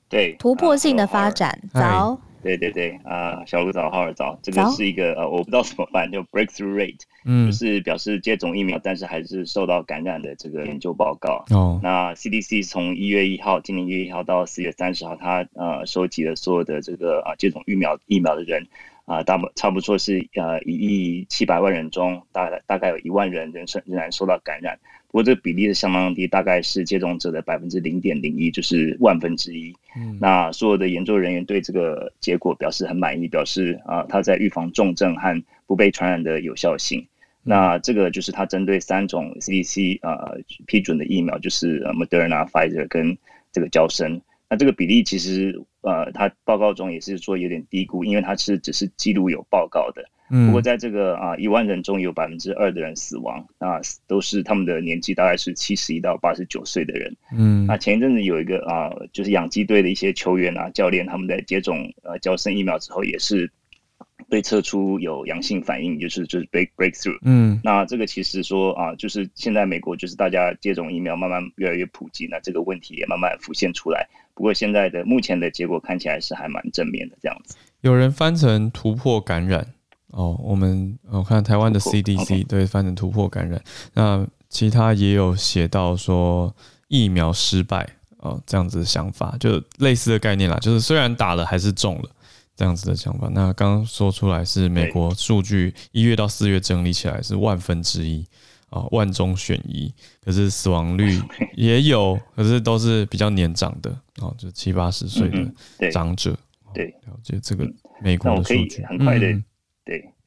对，突破性的发展。呃、早，对对对，啊、呃，小鹿早，浩尔早，这个是一个呃，我不知道怎么办，就 breakthrough rate，嗯，就是表示接种疫苗，但是还是受到感染的这个研究报告。哦，那 CDC 从一月一号，今年一月一号到四月三十号，他呃收集了所有的这个啊、呃、接种疫苗疫苗的人啊，大不差不多是呃一亿七百万人中，大概大概有一万人人生仍然受到感染。不过这个比例是相当低，大概是接种者的百分之零点零一，就是万分之一。嗯，那所有的研究人员对这个结果表示很满意，表示啊，它在预防重症和不被传染的有效性。那这个就是它针对三种 CDC 啊批准的疫苗，就是 Moderna、Pfizer 跟这个交生。那这个比例其实呃，它报告中也是说有点低估，因为它是只是记录有报告的。不过在这个啊一万人中有百分之二的人死亡，那都是他们的年纪大概是七十一到八十九岁的人。嗯，那前一阵子有一个啊，就是养鸡队的一些球员啊、教练，他们在接种呃胶生疫苗之后，也是被测出有阳性反应，就是就是 break breakthrough。嗯，那这个其实说啊，就是现在美国就是大家接种疫苗慢慢越来越普及，那这个问题也慢慢浮现出来。不过现在的目前的结果看起来是还蛮正面的这样子。有人翻成突破感染。哦，我们我看台湾的 CDC 对翻成突破感染，那其他也有写到说疫苗失败，哦这样子的想法，就类似的概念啦，就是虽然打了还是中了这样子的想法。那刚刚说出来是美国数据一月到四月整理起来是万分之一啊，万中选一，可是死亡率也有，可是都是比较年长的哦，就七八十岁的长者。对，了解这个美国的数据，很快的，对。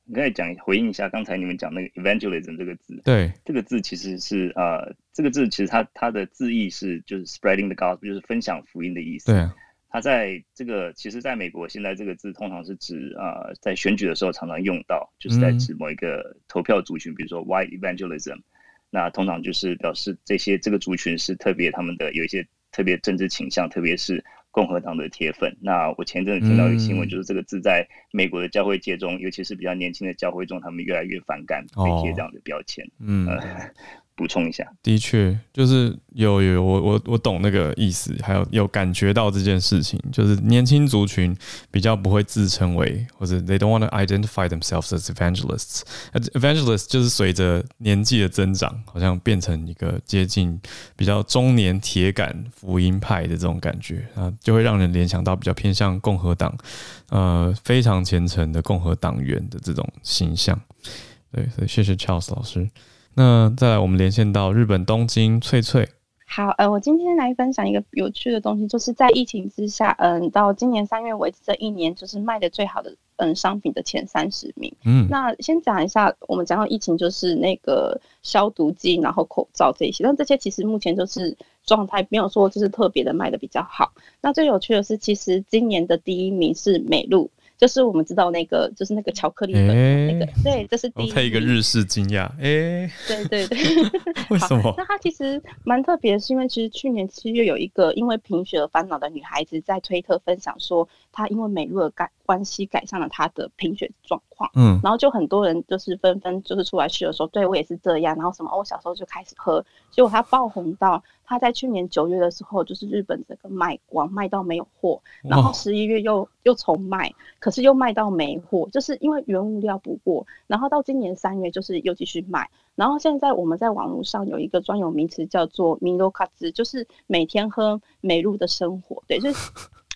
你可以讲回应一下刚才你们讲那个 evangelism 这个字，对，这个字其实是呃，这个字其实它它的字义是就是 spreading the gospel，就是分享福音的意思。对啊，它在这个其实在美国现在这个字通常是指呃，在选举的时候常常用到，就是在指某一个投票族群，嗯、比如说 white evangelism，那通常就是表示这些这个族群是特别他们的有一些特别政治倾向，特别是。共和党的铁粉。那我前阵子听到一个新闻，就是这个字在美国的教会界中，嗯、尤其是比较年轻的教会中，他们越来越反感被贴这样的标签。嗯。呃补充一下，的确，就是有有我我我懂那个意思，还有有感觉到这件事情，就是年轻族群比较不会自称为，或者 they don't want to identify themselves as evangelists。evangelists 就是随着年纪的增长，好像变成一个接近比较中年铁杆福音派的这种感觉啊，就会让人联想到比较偏向共和党，呃，非常虔诚的共和党员的这种形象。对，所以谢谢 Charles 老师。那再来，我们连线到日本东京翠翠。好，呃，我今天来分享一个有趣的东西，就是在疫情之下，嗯，到今年三月为止这一年，就是卖的最好的嗯商品的前三十名。嗯，那先讲一下，我们讲到疫情，就是那个消毒剂，然后口罩这些，但这些其实目前就是状态，没有说就是特别的卖的比较好。那最有趣的是，其实今年的第一名是美露。就是我们知道那个，就是那个巧克力的那个，欸、对，这是第一。配一个日式惊讶，哎、欸，对对对，为什么？那它其实蛮特别，是因为其实去年七月有一个因为贫血而烦恼的女孩子在推特分享说，她因为美露的改关系改善了他的贫血状况，嗯，然后就很多人就是纷纷就是出来说的时候，对我也是这样，然后什么，我小时候就开始喝，结果他爆红到。他在去年九月的时候，就是日本这个卖光，卖到没有货，然后十一月又又重卖，可是又卖到没货，就是因为原物料不过，然后到今年三月就是又继续卖，然后现在我们在网络上有一个专有名词叫做米露卡兹，就是每天喝美露的生活，对，就是。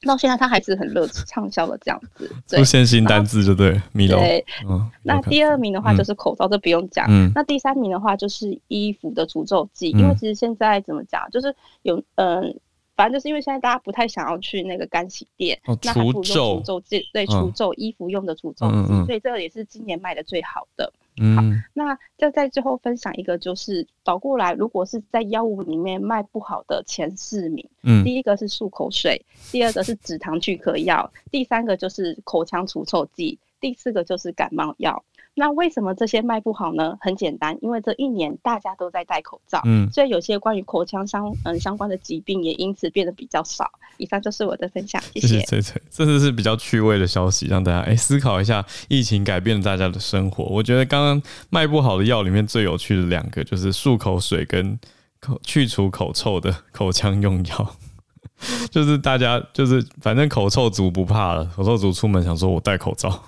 到现在他还是很热畅销的这样子，出现新单字就对，米露。对，嗯，那第二名的话就是口罩，这不用讲。嗯，那第三名的话就是衣服的除皱剂，因为其实现在怎么讲，就是有嗯，反正就是因为现在大家不太想要去那个干洗店，那除皱剂，对，除皱衣服用的除皱剂，所以这个也是今年卖的最好的。嗯，好，那就在最后分享一个，就是倒过来，如果是在药物里面卖不好的前四名，嗯，第一个是漱口水，第二个是止糖去咳药，第三个就是口腔除臭剂，第四个就是感冒药。那为什么这些卖不好呢？很简单，因为这一年大家都在戴口罩，嗯，所以有些关于口腔相嗯相关的疾病也因此变得比较少。以上就是我的分享，谢谢。谢谢，这是是比较趣味的消息，让大家哎、欸、思考一下，疫情改变了大家的生活。我觉得刚刚卖不好的药里面最有趣的两个就是漱口水跟口去除口臭的口腔用药，就是大家就是反正口臭族不怕了，口臭族出门想说我戴口罩，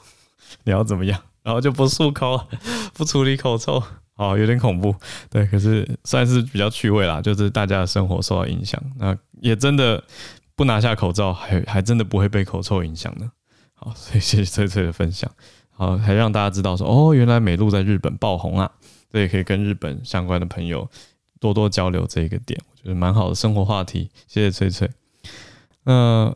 你要怎么样？然后就不漱口，不处理口臭，哦，有点恐怖。对，可是算是比较趣味啦，就是大家的生活受到影响，那也真的不拿下口罩，还还真的不会被口臭影响呢。好，所以谢谢翠翠的分享，好，还让大家知道说，哦，原来美露在日本爆红啊，这也可以跟日本相关的朋友多多交流这一个点，我觉得蛮好的生活话题。谢谢翠翠，那。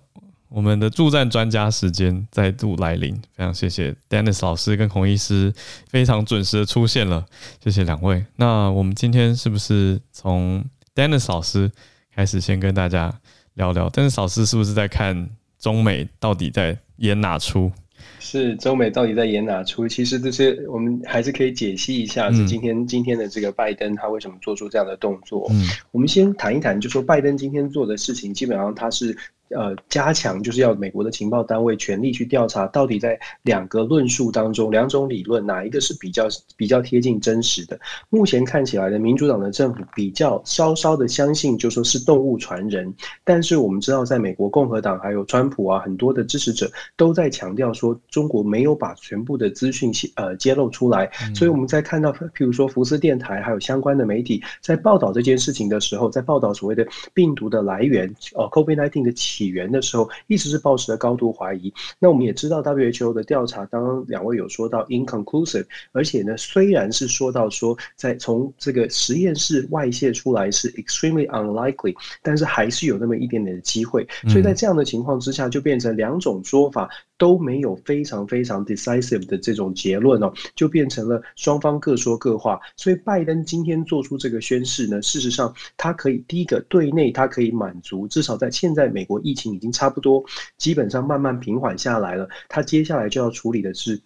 我们的助战专家时间再度来临，非常谢谢 Dennis 老师跟孔医师非常准时的出现了，谢谢两位。那我们今天是不是从 Dennis 老师开始先跟大家聊聊？Dennis 老师是不是在看中美到底在演哪出？是中美到底在演哪出？其实这些我们还是可以解析一下，是今天、嗯、今天的这个拜登他为什么做出这样的动作？嗯，我们先谈一谈，就说拜登今天做的事情，基本上他是。呃加强，就是要美国的情报单位全力去调查，到底在两个论述当中，两种理论哪一个是比较比较贴近真实的？目前看起来的民主党的政府比较稍稍的相信，就说是动物传人，但是我们知道，在美国共和党还有川普啊，很多的支持者都在强调说，中国没有把全部的资讯呃揭露出来，所以我们在看到，譬如说福斯电台还有相关的媒体在报道这件事情的时候，在报道所谓的病毒的来源，呃，COVID-19 的起源的时候，一直是抱持了高度怀疑。那我们也知道 WHO 的调查，刚刚两位有说到 inconclusive，而且呢，虽然是说到说在从这个实验室外泄出来是 extremely unlikely，但是还是有那么一点点的机会。所以在这样的情况之下，就变成两种说法。都没有非常非常 decisive 的这种结论哦，就变成了双方各说各话。所以拜登今天做出这个宣誓呢，事实上他可以第一个对内他可以满足，至少在现在美国疫情已经差不多基本上慢慢平缓下来了，他接下来就要处理的是。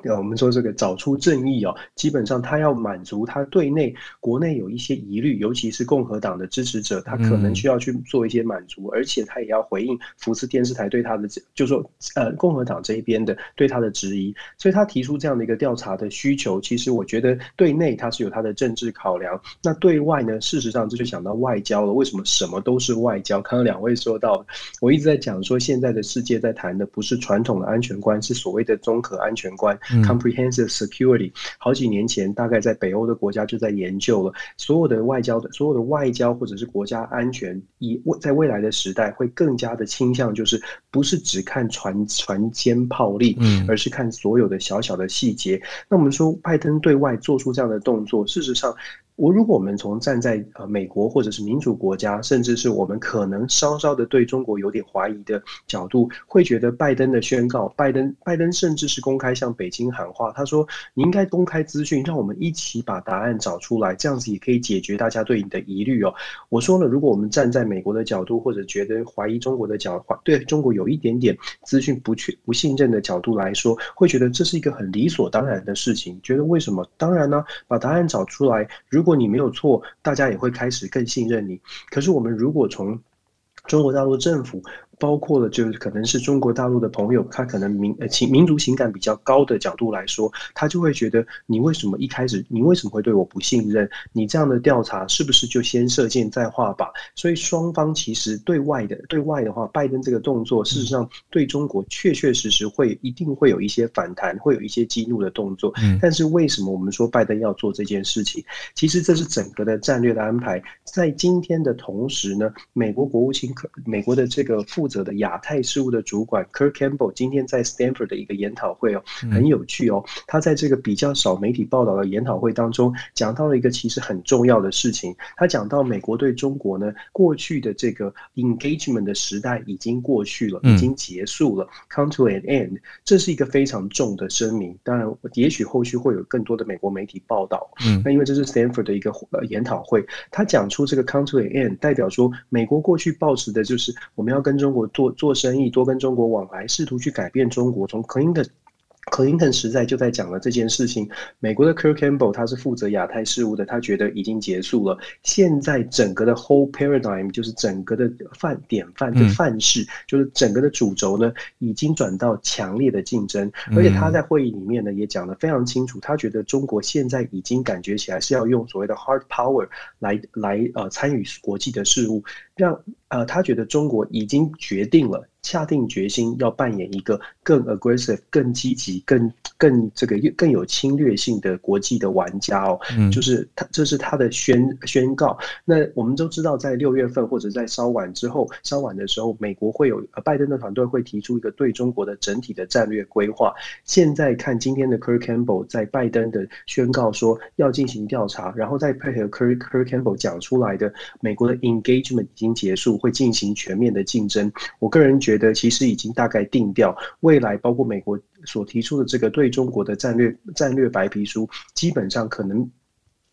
对，我们说这个找出正义哦，基本上他要满足他对内国内有一些疑虑，尤其是共和党的支持者，他可能需要去做一些满足，而且他也要回应福斯电视台对他的，就说呃共和党这一边的对他的质疑，所以他提出这样的一个调查的需求。其实我觉得对内他是有他的政治考量，那对外呢，事实上这就想到外交了。为什么什么都是外交？刚刚两位说到，我一直在讲说，现在的世界在谈的不是传统的安全观，是所谓的综合安全观。Comprehensive security，好几年前，大概在北欧的国家就在研究了所有的外交的，所有的外交或者是国家安全，以未在未来的时代会更加的倾向，就是不是只看船船坚炮利，嗯而是看所有的小小的细节。那我们说，拜登对外做出这样的动作，事实上。我如果我们从站在呃美国或者是民主国家，甚至是我们可能稍稍的对中国有点怀疑的角度，会觉得拜登的宣告，拜登拜登甚至是公开向北京喊话，他说你应该公开资讯，让我们一起把答案找出来，这样子也可以解决大家对你的疑虑哦。我说了，如果我们站在美国的角度，或者觉得怀疑中国的角，对中国有一点点资讯不确不信任的角度来说，会觉得这是一个很理所当然的事情，觉得为什么？当然呢，把答案找出来，如如果你没有错，大家也会开始更信任你。可是我们如果从中国大陆政府，包括了，就是可能是中国大陆的朋友，他可能民呃情民族情感比较高的角度来说，他就会觉得你为什么一开始你为什么会对我不信任？你这样的调查是不是就先射箭再画靶？所以双方其实对外的对外的话，拜登这个动作事实上对中国确确实实会一定会有一些反弹，会有一些激怒的动作。但是为什么我们说拜登要做这件事情？其实这是整个的战略的安排。在今天的同时呢，美国国务卿可美国的这个负责的亚太事务的主管 Kirk Campbell 今天在 Stanford 的一个研讨会哦，很有趣哦。他在这个比较少媒体报道的研讨会当中，讲到了一个其实很重要的事情。他讲到美国对中国呢，过去的这个 engagement 的时代已经过去了，已经结束了，come to an end。这是一个非常重的声明。当然，也许后续会有更多的美国媒体报道。嗯，那因为这是 Stanford 的一个呃研讨会，他讲出这个 come to an end，代表说美国过去抱持的就是我们要跟中我。做做生意，多跟中国往来，试图去改变中国。从 clean。的林顿时代就在讲了这件事情。美国的 Kirk Campbell 他是负责亚太事务的，他觉得已经结束了。现在整个的 whole paradigm 就是整个的范典范的范式，就是整个的主轴呢，已经转到强烈的竞争。而且他在会议里面呢，也讲得非常清楚，他觉得中国现在已经感觉起来是要用所谓的 hard power 来来呃参与国际的事务，让呃他觉得中国已经决定了。下定决心要扮演一个更 aggressive、更积极、更更这个更有侵略性的国际的玩家哦，嗯，就是他这是他的宣宣告。那我们都知道，在六月份或者在稍晚之后，稍晚的时候，美国会有拜登的团队会提出一个对中国的整体的战略规划。现在看今天的 Kirk Campbell 在拜登的宣告说要进行调查，然后再配合 Kurt Kurt Campbell 讲出来的美国的 engagement 已经结束，会进行全面的竞争。我个人觉得。觉得其实已经大概定调，未来包括美国所提出的这个对中国的战略战略白皮书，基本上可能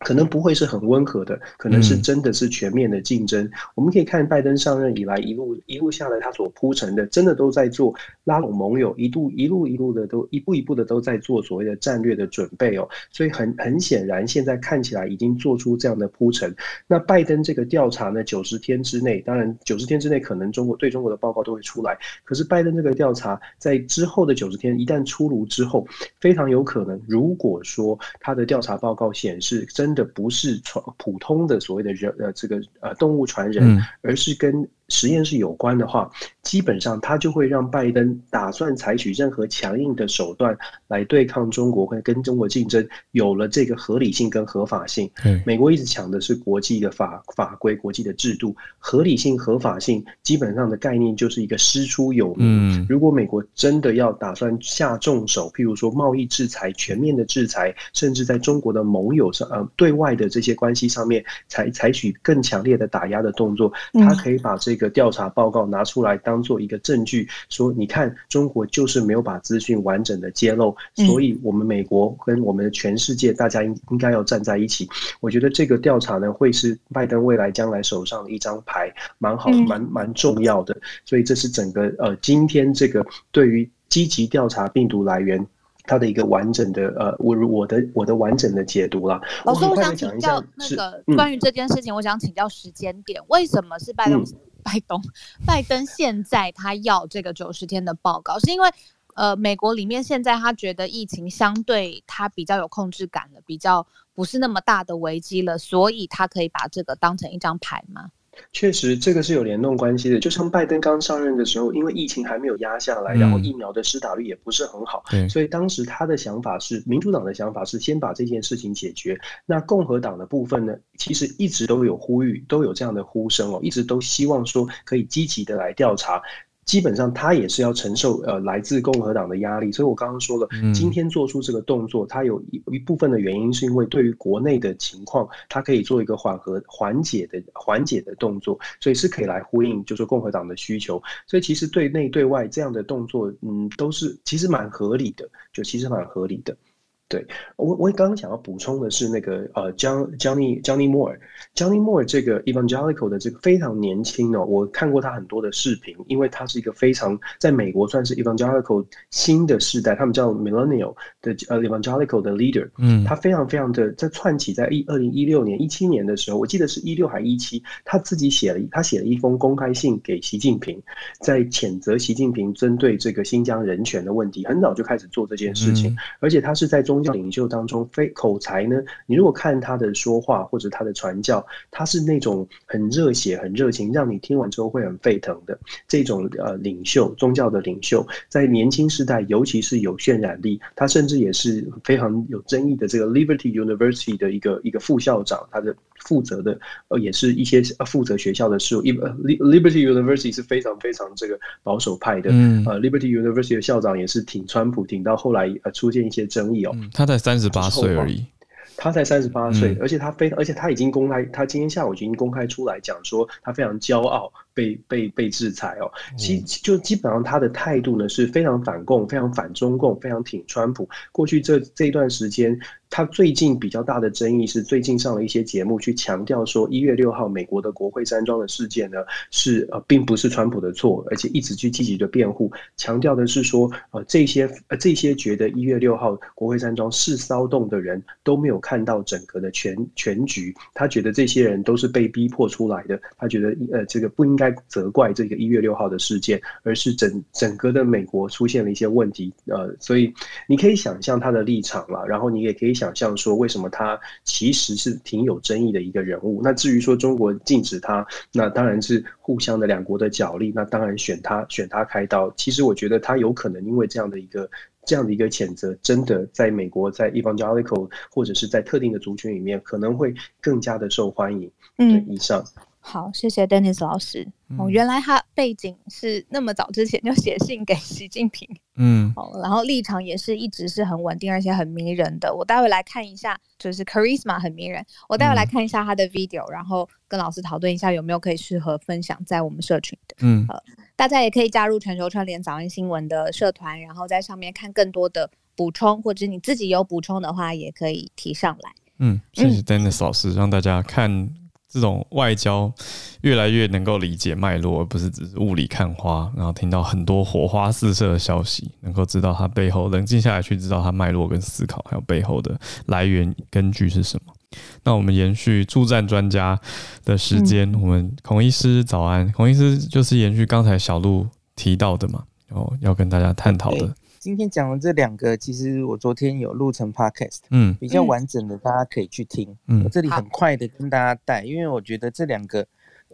可能不会是很温和的，可能是真的是全面的竞争。嗯、我们可以看拜登上任以来一路一路下来，他所铺陈的，真的都在做拉拢盟友，一度一路一路的都一步一步的都在做所谓的战略的准备哦。所以很很显然，现在看起来已经做出这样的铺陈。那拜登这个调查呢，九十天之内，当然九十天之内可能中国对中国的报告都会出来。可是拜登这个调查在之后的九十天一旦出炉之后，非常有可能，如果说他的调查报告显示真。真的不是传普通的所谓的人呃这个呃动物传人，嗯、而是跟。实验室有关的话，基本上他就会让拜登打算采取任何强硬的手段来对抗中国，会跟中国竞争，有了这个合理性跟合法性。嗯，美国一直抢的是国际的法法规、国际的制度，合理性、合法性，基本上的概念就是一个师出有名。嗯，如果美国真的要打算下重手，譬如说贸易制裁、全面的制裁，甚至在中国的盟友上呃对外的这些关系上面采采取更强烈的打压的动作，他可以把这个。一个调查报告拿出来当做一个证据，说你看中国就是没有把资讯完整的揭露，所以我们美国跟我们的全世界大家应应该要站在一起。我觉得这个调查呢，会是拜登未来将来手上的一张牌，蛮好，蛮蛮重要的。所以这是整个呃今天这个对于积极调查病毒来源，它的一个完整的呃我我的我的完整的解读了。老师，我想请教那个关于这件事情，我想请教时间点，为什么是拜登？拜登，拜登现在他要这个九十天的报告，是因为呃，美国里面现在他觉得疫情相对他比较有控制感了，比较不是那么大的危机了，所以他可以把这个当成一张牌吗？确实，这个是有联动关系的。就像拜登刚上任的时候，因为疫情还没有压下来，然后疫苗的施打率也不是很好，嗯、所以当时他的想法是，民主党的想法是先把这件事情解决。那共和党的部分呢，其实一直都有呼吁，都有这样的呼声哦，一直都希望说可以积极的来调查。基本上他也是要承受呃来自共和党的压力，所以我刚刚说了，今天做出这个动作，它有一一部分的原因是因为对于国内的情况，它可以做一个缓和缓解的缓解的动作，所以是可以来呼应就是共和党的需求，所以其实对内对外这样的动作，嗯，都是其实蛮合理的，就其实蛮合理的。对我，我刚刚想要补充的是那个呃，John Johnny Johnny Moore，Johnny Moore 这个 Evangelical 的这个非常年轻哦，我看过他很多的视频，因为他是一个非常在美国算是 Evangelical 新的世代，他们叫 Millennial 的呃 Evangelical 的 leader，嗯，他非常非常的在串起在一二零一六年一七年的时候，我记得是一六还一七，他自己写了他写了一封公开信给习近平，在谴责习近平针对这个新疆人权的问题，很早就开始做这件事情，而且他是在中。宗教领袖当中，非口才呢？你如果看他的说话或者他的传教，他是那种很热血、很热情，让你听完之后会很沸腾的这种呃领袖，宗教的领袖，在年轻时代尤其是有渲染力。他甚至也是非常有争议的这个 Liberty University 的一个一个副校长，他的负责的呃也是一些负责学校的事务。Liberty University 是非常非常这个保守派的，嗯、呃，Liberty University 的校长也是挺川普，挺到后来呃出现一些争议哦。嗯他才三十八岁而已，他才三十八岁，而且他非，而且他已经公开，他今天下午已经公开出来讲说，他非常骄傲被被被制裁哦。其就基本上他的态度呢是非常反共，非常反中共，非常挺川普。过去这这一段时间。他最近比较大的争议是，最近上了一些节目去强调说，一月六号美国的国会山庄的事件呢，是呃，并不是川普的错，而且一直去积极的辩护，强调的是说，呃，这些呃这些觉得一月六号国会山庄是骚动的人都没有看到整个的全全局，他觉得这些人都是被逼迫出来的，他觉得呃这个不应该责怪这个一月六号的事件，而是整整个的美国出现了一些问题，呃，所以你可以想象他的立场了，然后你也可以。想象说，为什么他其实是挺有争议的一个人物？那至于说中国禁止他，那当然是互相的两国的角力。那当然选他选他开刀。其实我觉得他有可能因为这样的一个这样的一个谴责，真的在美国在 Evangelical 或者是在特定的族群里面，可能会更加的受欢迎。嗯，以上。好，谢谢 Dennis 老师。哦，原来他背景是那么早之前就写信给习近平，嗯，哦，然后立场也是一直是很稳定而且很迷人的。我待会来看一下，就是 Charisma 很迷人。我待会来看一下他的 video，然后跟老师讨论一下有没有可以适合分享在我们社群的。嗯，呃，大家也可以加入全球串联早安新闻的社团，然后在上面看更多的补充，或者你自己有补充的话，也可以提上来。嗯，谢谢 Dennis 老师，让大家看这种外交越来越能够理解脉络，而不是只是雾里看花，然后听到很多火花四射的消息，能够知道它背后冷静下来去知道它脉络跟思考，还有背后的来源根据是什么。那我们延续助战专家的时间，嗯、我们孔医师早安，孔医师就是延续刚才小路提到的嘛，然后要跟大家探讨的。今天讲的这两个，其实我昨天有录成 podcast，嗯，比较完整的，大家可以去听。嗯，我这里很快的跟大家带，因为我觉得这两个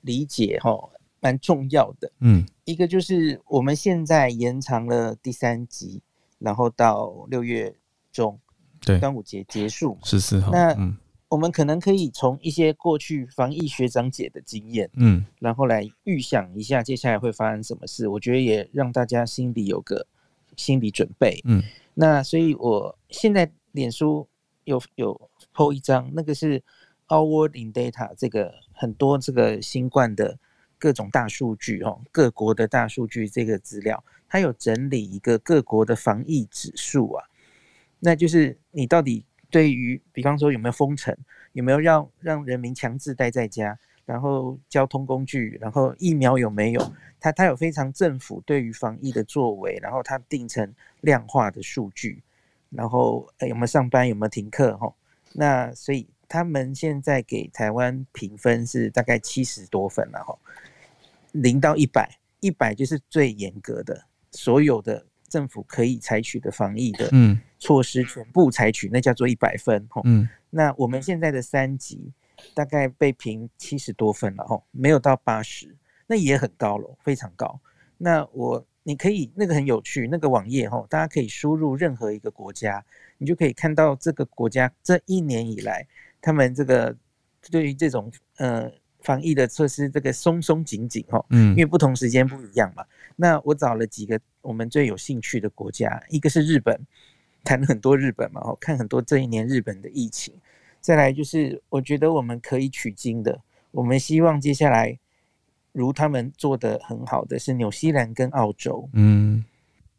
理解哈蛮重要的。嗯，一个就是我们现在延长了第三集，然后到六月中，对，端午节结束十四号，那嗯。我们可能可以从一些过去防疫学长姐的经验，嗯，然后来预想一下接下来会发生什么事。我觉得也让大家心里有个心理准备，嗯。那所以我现在脸书有有 po 一张，那个是 Our World in Data 这个很多这个新冠的各种大数据哦，各国的大数据这个资料，它有整理一个各国的防疫指数啊，那就是你到底。对于，比方说有没有封城，有没有让让人民强制待在家，然后交通工具，然后疫苗有没有？它它有非常政府对于防疫的作为，然后它定成量化的数据，然后有没有上班，有没有停课？哈，那所以他们现在给台湾评分是大概七十多分了哈，零到一百，一百就是最严格的，所有的。政府可以采取的防疫的措施全部采取，那叫做一百分。嗯，那我们现在的三级大概被评七十多分了，吼，没有到八十，那也很高了，非常高。那我你可以那个很有趣，那个网页吼，大家可以输入任何一个国家，你就可以看到这个国家这一年以来，他们这个对于这种呃。防疫的措施，这个松松紧紧哈，嗯，因为不同时间不一样嘛。那我找了几个我们最有兴趣的国家，一个是日本，谈了很多日本嘛，哦，看很多这一年日本的疫情。再来就是我觉得我们可以取经的，我们希望接下来如他们做的很好的是纽西兰跟澳洲，嗯，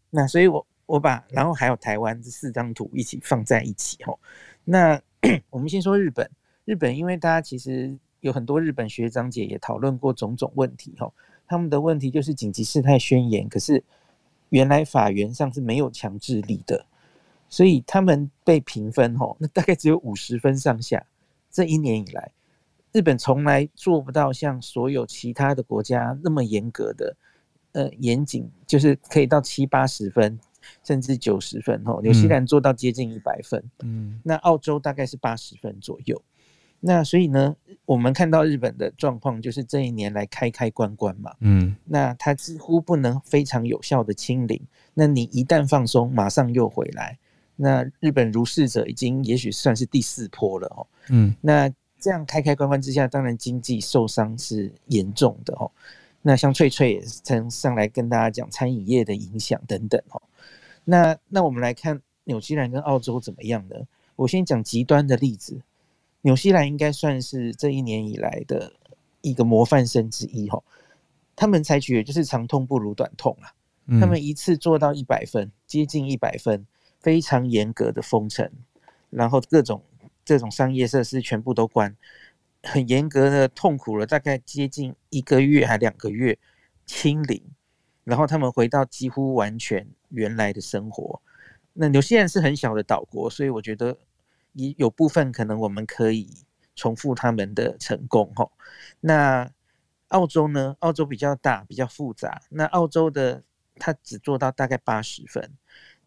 那所以我我把然后还有台湾这四张图一起放在一起哈。那 我们先说日本，日本因为大家其实。有很多日本学长姐也讨论过种种问题，哈，他们的问题就是紧急事态宣言，可是原来法源上是没有强制力的，所以他们被评分，哦，那大概只有五十分上下。这一年以来，日本从来做不到像所有其他的国家那么严格的，呃，严谨，就是可以到七八十分，甚至九十分，哦，纽西兰做到接近一百分，嗯，那澳洲大概是八十分左右。那所以呢，我们看到日本的状况就是这一年来开开关关嘛，嗯，那它几乎不能非常有效的清零，那你一旦放松，马上又回来。那日本如是者已经也许算是第四波了哦，嗯，那这样开开关关之下，当然经济受伤是严重的哦。那像翠翠也曾上来跟大家讲餐饮业的影响等等哦。那那我们来看纽西兰跟澳洲怎么样呢？我先讲极端的例子。纽西兰应该算是这一年以来的一个模范生之一哈，他们采取的就是长痛不如短痛啊，他们一次做到一百分，接近一百分，非常严格的封城，然后各种这种商业设施全部都关，很严格的痛苦了，大概接近一个月还两个月清零，然后他们回到几乎完全原来的生活。那纽西兰是很小的岛国，所以我觉得也。有部分可能我们可以重复他们的成功哈。那澳洲呢？澳洲比较大，比较复杂。那澳洲的他只做到大概八十分，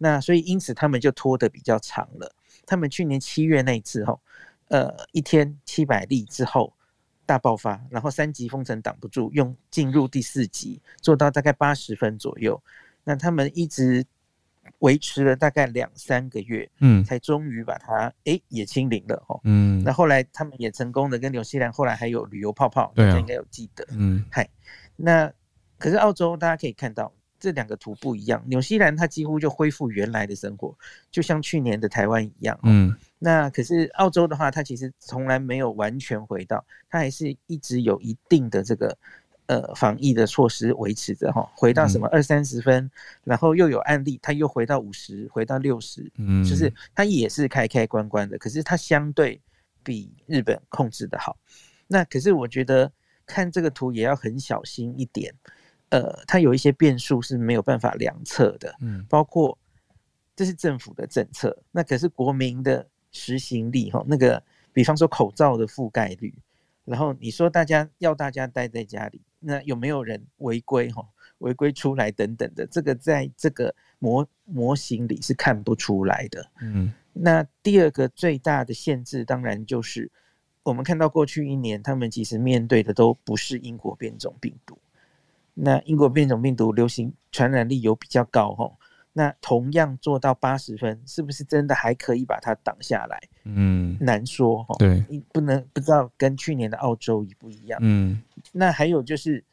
那所以因此他们就拖得比较长了。他们去年七月那一次吼，呃，一天七百例之后大爆发，然后三级封城挡不住，用进入第四级，做到大概八十分左右。那他们一直。维持了大概两三个月，嗯，才终于把它哎、欸、也清零了哦，嗯，那后来他们也成功的跟纽西兰后来还有旅游泡泡，大家应该有记得，嗯，嗨，那可是澳洲大家可以看到这两个图不一样，纽西兰它几乎就恢复原来的生活，就像去年的台湾一样，嗯，那可是澳洲的话，它其实从来没有完全回到，它还是一直有一定的这个。呃，防疫的措施维持着哈，回到什么二三十分，嗯，然后又有案例，它又回到五十，回到六十，嗯，就是它也是开开关关的，可是它相对比日本控制的好。那可是我觉得看这个图也要很小心一点，呃，它有一些变数是没有办法量测的，嗯，包括这是政府的政策，那可是国民的实行力哈，那个比方说口罩的覆盖率，然后你说大家要大家待在家里，那有没有人违规哈？违规出来等等的，这个在这个模模型里是看不出来的。嗯，那第二个最大的限制，当然就是我们看到过去一年，他们其实面对的都不是英国变种病毒。那英国变种病毒流行传染力有比较高哈，那同样做到八十分，是不是真的还可以把它挡下来？嗯，难说哈。对，不能不知道跟去年的澳洲一不一样。嗯，那还有就是。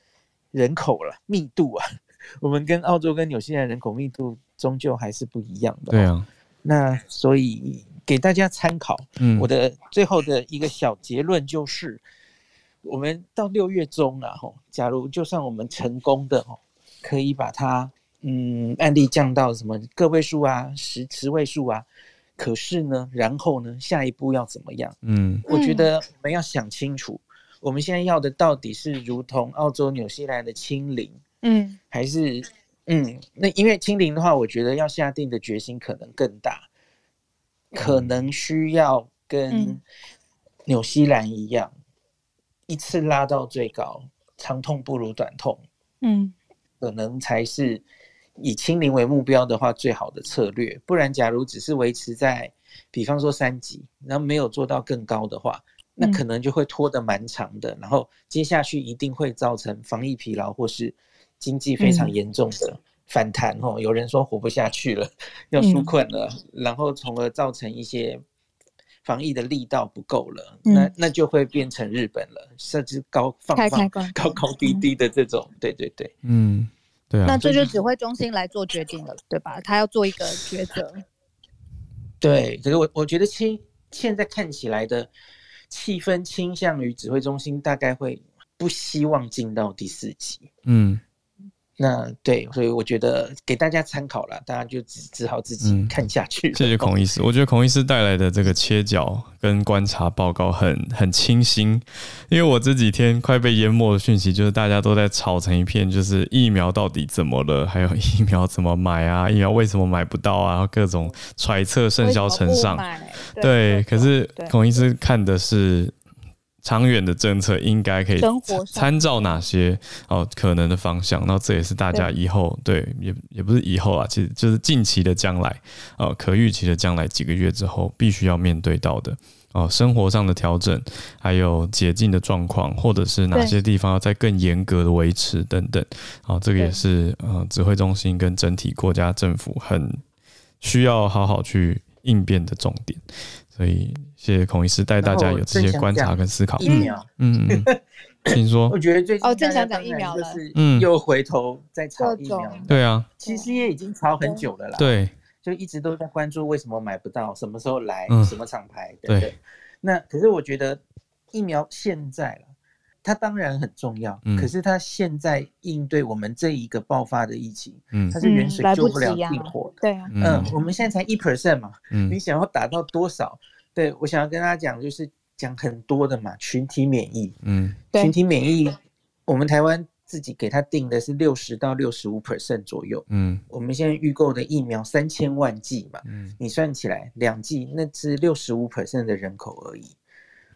人口了密度啊，我们跟澳洲跟纽西兰人口密度终究还是不一样的。对啊，那所以给大家参考。嗯，我的最后的一个小结论就是，我们到六月中了，吼，假如就算我们成功的哦，可以把它嗯案例降到什么个位数啊，十十位数啊，可是呢，然后呢，下一步要怎么样？嗯，我觉得我们要想清楚。我们现在要的到底是如同澳洲、纽西兰的清零，嗯，还是嗯？那因为清零的话，我觉得要下定的决心可能更大，可能需要跟纽西兰一样，一次拉到最高，长痛不如短痛，嗯，可能才是以清零为目标的话最好的策略。不然，假如只是维持在，比方说三级，然后没有做到更高的话。那可能就会拖得蛮长的，然后接下去一定会造成防疫疲劳或是经济非常严重的反弹哦。有人说活不下去了，要纾困了，然后从而造成一些防疫的力道不够了，那那就会变成日本了，甚至高放放高高低低的这种，对对对，嗯，对啊。那这就指挥中心来做决定了，对吧？他要做一个抉择。对，可是我我觉得现现在看起来的。气氛倾向于指挥中心大概会不希望进到第四级，嗯，那对，所以我觉得给大家参考了，大家就只只好自己看下去。嗯。谢谢 孔医师，我觉得孔医师带来的这个切角跟观察报告很很清新，因为我这几天快被淹没的讯息就是大家都在吵成一片，就是疫苗到底怎么了，还有疫苗怎么买啊，疫苗为什么买不到啊，各种揣测甚嚣尘上。对，对，可是孔医师看的是。长远的政策应该可以参照哪些哦可能的方向？那这也是大家以后对，对也也不是以后啊，其实就是近期的将来哦，可预期的将来几个月之后必须要面对到的哦，生活上的调整，还有解禁的状况，或者是哪些地方要再更严格的维持等等。哦，这个也是呃指挥中心跟整体国家政府很需要好好去应变的重点，所以。谢谢孔医师带大家有这些观察跟思考。疫苗，嗯嗯，请说。我觉得最近哦，正想讲疫苗了，嗯，又回头再炒疫苗。对啊，其实也已经炒很久了啦。对，就一直都在关注为什么买不到，什么时候来，什么厂牌，对不对？那可是我觉得疫苗现在了，它当然很重要，可是它现在应对我们这一个爆发的疫情，嗯，它是远水救不了近火。对啊，嗯，我们现在才一 percent 嘛，嗯，你想要达到多少？对，我想要跟大家讲，就是讲很多的嘛，群体免疫。嗯，群体免疫，我们台湾自己给他定的是六十到六十五 percent 左右。嗯，我们现在预购的疫苗三千万剂嘛，嗯，你算起来两剂，那是六十五 percent 的人口而已。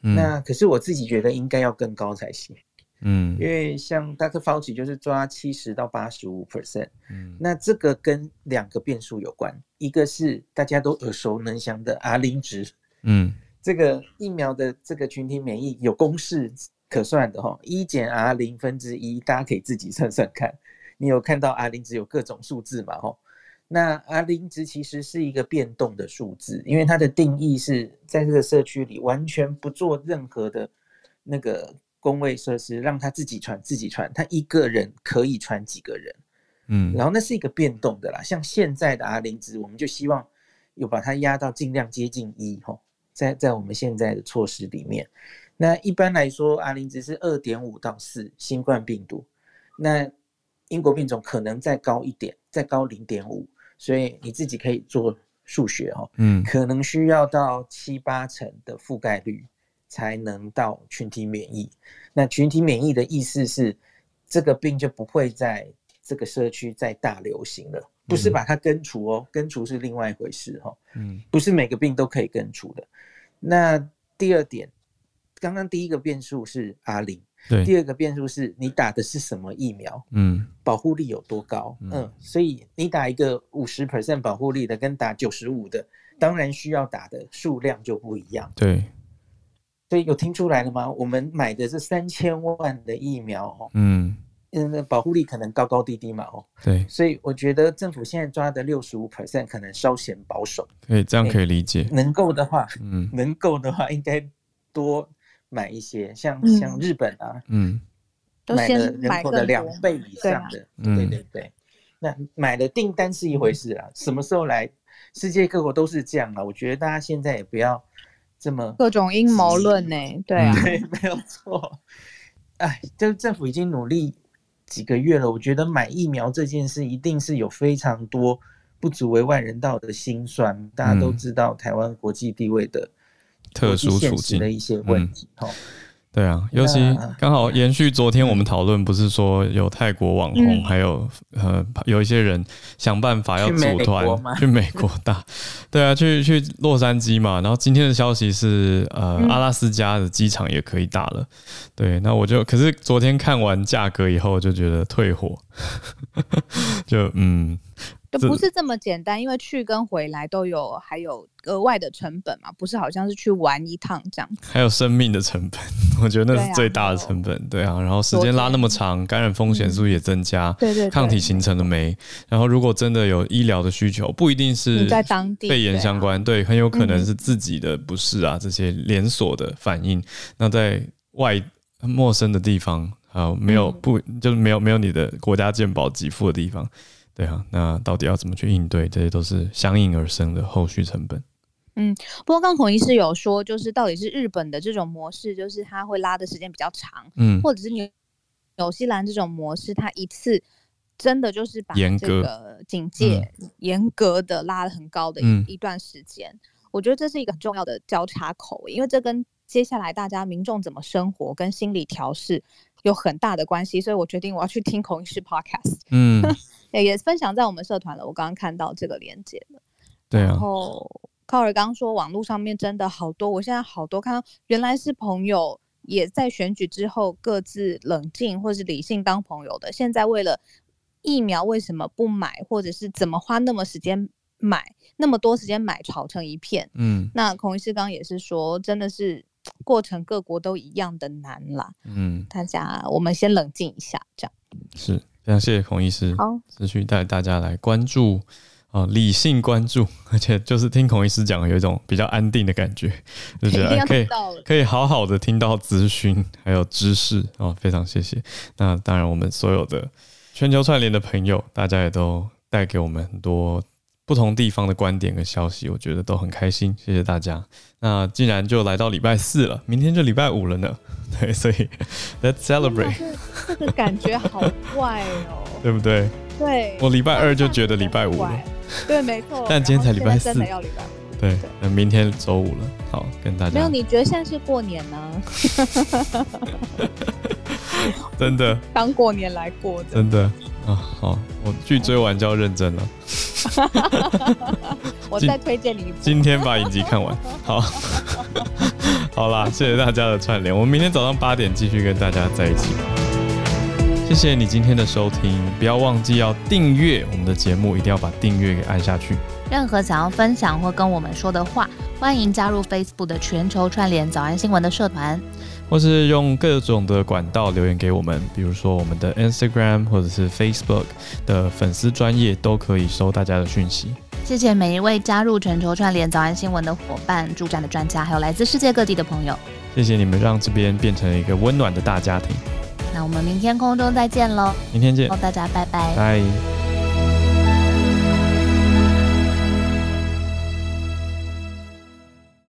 嗯，那可是我自己觉得应该要更高才行。嗯，因为像 Dr. Fauci 就是抓七十到八十五 percent。嗯，那这个跟两个变数有关，一个是大家都耳熟能详的 R 零值。嗯，这个疫苗的这个群体免疫有公式可算的哈，一减 R 零分之一，大家可以自己算算看。你有看到 R 零值有各种数字嘛？哈，那阿零值其实是一个变动的数字，因为它的定义是在这个社区里完全不做任何的那个工位设施，让他自己传自己传，他一个人可以传几个人？嗯，然后那是一个变动的啦。像现在的阿零值，我们就希望有把它压到尽量接近一哈。在在我们现在的措施里面，那一般来说阿零值是二点五到四，新冠病毒，那英国变种可能再高一点，再高零点五，所以你自己可以做数学哦，嗯，可能需要到七八成的覆盖率，才能到群体免疫。那群体免疫的意思是，这个病就不会在这个社区再大流行了。不是把它根除哦，根除是另外一回事哈。嗯，不是每个病都可以根除的。那第二点，刚刚第一个变数是阿玲，对，第二个变数是你打的是什么疫苗？嗯，保护力有多高？嗯，嗯，所以你打一个五十 percent 保护力的，跟打九十五的，当然需要打的数量就不一样。对，所以有听出来了吗？我们买的是三千万的疫苗哦。嗯。嗯，保护力可能高高低低嘛，哦，对，所以我觉得政府现在抓的六十五 percent 可能稍显保守，可以这样可以理解。能够的话，嗯，能够的话应该多买一些，像、嗯、像日本啊，嗯，买了人口的两倍以上的，对，对对对。那买的订单是一回事啊，什么时候来？世界各国都是这样啊，我觉得大家现在也不要这么各种阴谋论呢，对啊，对，没有错。哎，就是政府已经努力。几个月了，我觉得买疫苗这件事一定是有非常多不足为外人道的心酸。大家都知道台湾国际地位的特殊处境的一些问题。哈、嗯，对啊，尤其刚好延续昨天我们讨论，不是说有泰国网红，嗯、还有呃有一些人想办法要组团去美国打，对啊，去去洛杉矶嘛。然后今天的消息是，呃，阿拉斯加的机场也可以打了。对，那我就可是昨天看完价格以后就觉得退火，就嗯，就不是这么简单，因为去跟回来都有还有额外的成本嘛，不是好像是去玩一趟这样，还有生命的成本，我觉得那是最大的成本，对啊，然后时间拉那么长，感染风险是不是也增加？对对，抗体形成了没？然后如果真的有医疗的需求，不一定是在当地肺炎相关，对，很有可能是自己的不适啊，这些连锁的反应，那在外。陌生的地方啊，没有不就是没有没有你的国家健保给付的地方，对啊，那到底要怎么去应对？这些都是相应而生的后续成本。嗯，不过刚孔医师有说，就是到底是日本的这种模式，就是它会拉的时间比较长，嗯，或者是纽纽西兰这种模式，它一次真的就是把这个警戒严格的拉了很高的一一段时间。我觉得这是一个很重要的交叉口，因为这跟接下来大家民众怎么生活跟心理调试有很大的关系，所以我决定我要去听孔医师 podcast，嗯，也分享在我们社团了。我刚刚看到这个链接了，对啊。然后靠尔刚说网络上面真的好多，我现在好多看到原来是朋友也在选举之后各自冷静或是理性当朋友的，现在为了疫苗为什么不买，或者是怎么花那么时间买那么多时间买吵成一片，嗯，那孔医师刚刚也是说真的是。过程各国都一样的难啦，嗯，大家我们先冷静一下，这样是非常谢谢孔医师，好，持续带大家来关注啊、呃，理性关注，而且就是听孔医师讲，有一种比较安定的感觉，就觉得可以可以好好的听到资讯还有知识啊、哦，非常谢谢。那当然，我们所有的全球串联的朋友，大家也都带给我们很多。不同地方的观点跟消息，我觉得都很开心，谢谢大家。那既然就来到礼拜四了，明天就礼拜五了呢，对，所以 Let's celebrate。这个感觉好怪哦，对不对？对，我礼拜二就觉得礼拜五了，对，没错。但今天才礼拜四，对，那明天周五了，好，跟大家。没有，你觉得现在是过年呢？真的，当过年来过的，真的。啊，好，我剧追完就要认真了。我再推荐你一部，今天把影集看完。好，好啦，谢谢大家的串联，我们明天早上八点继续跟大家在一起。谢谢你今天的收听，不要忘记要订阅我们的节目，一定要把订阅给按下去。任何想要分享或跟我们说的话，欢迎加入 Facebook 的全球串联早安新闻的社团。或是用各种的管道留言给我们，比如说我们的 Instagram 或者是 Facebook 的粉丝专业都可以收大家的讯息。谢谢每一位加入全球串联早安新闻的伙伴、助站的专家，还有来自世界各地的朋友。谢谢你们让这边变成一个温暖的大家庭。那我们明天空中再见喽！明天见，大家拜拜。拜。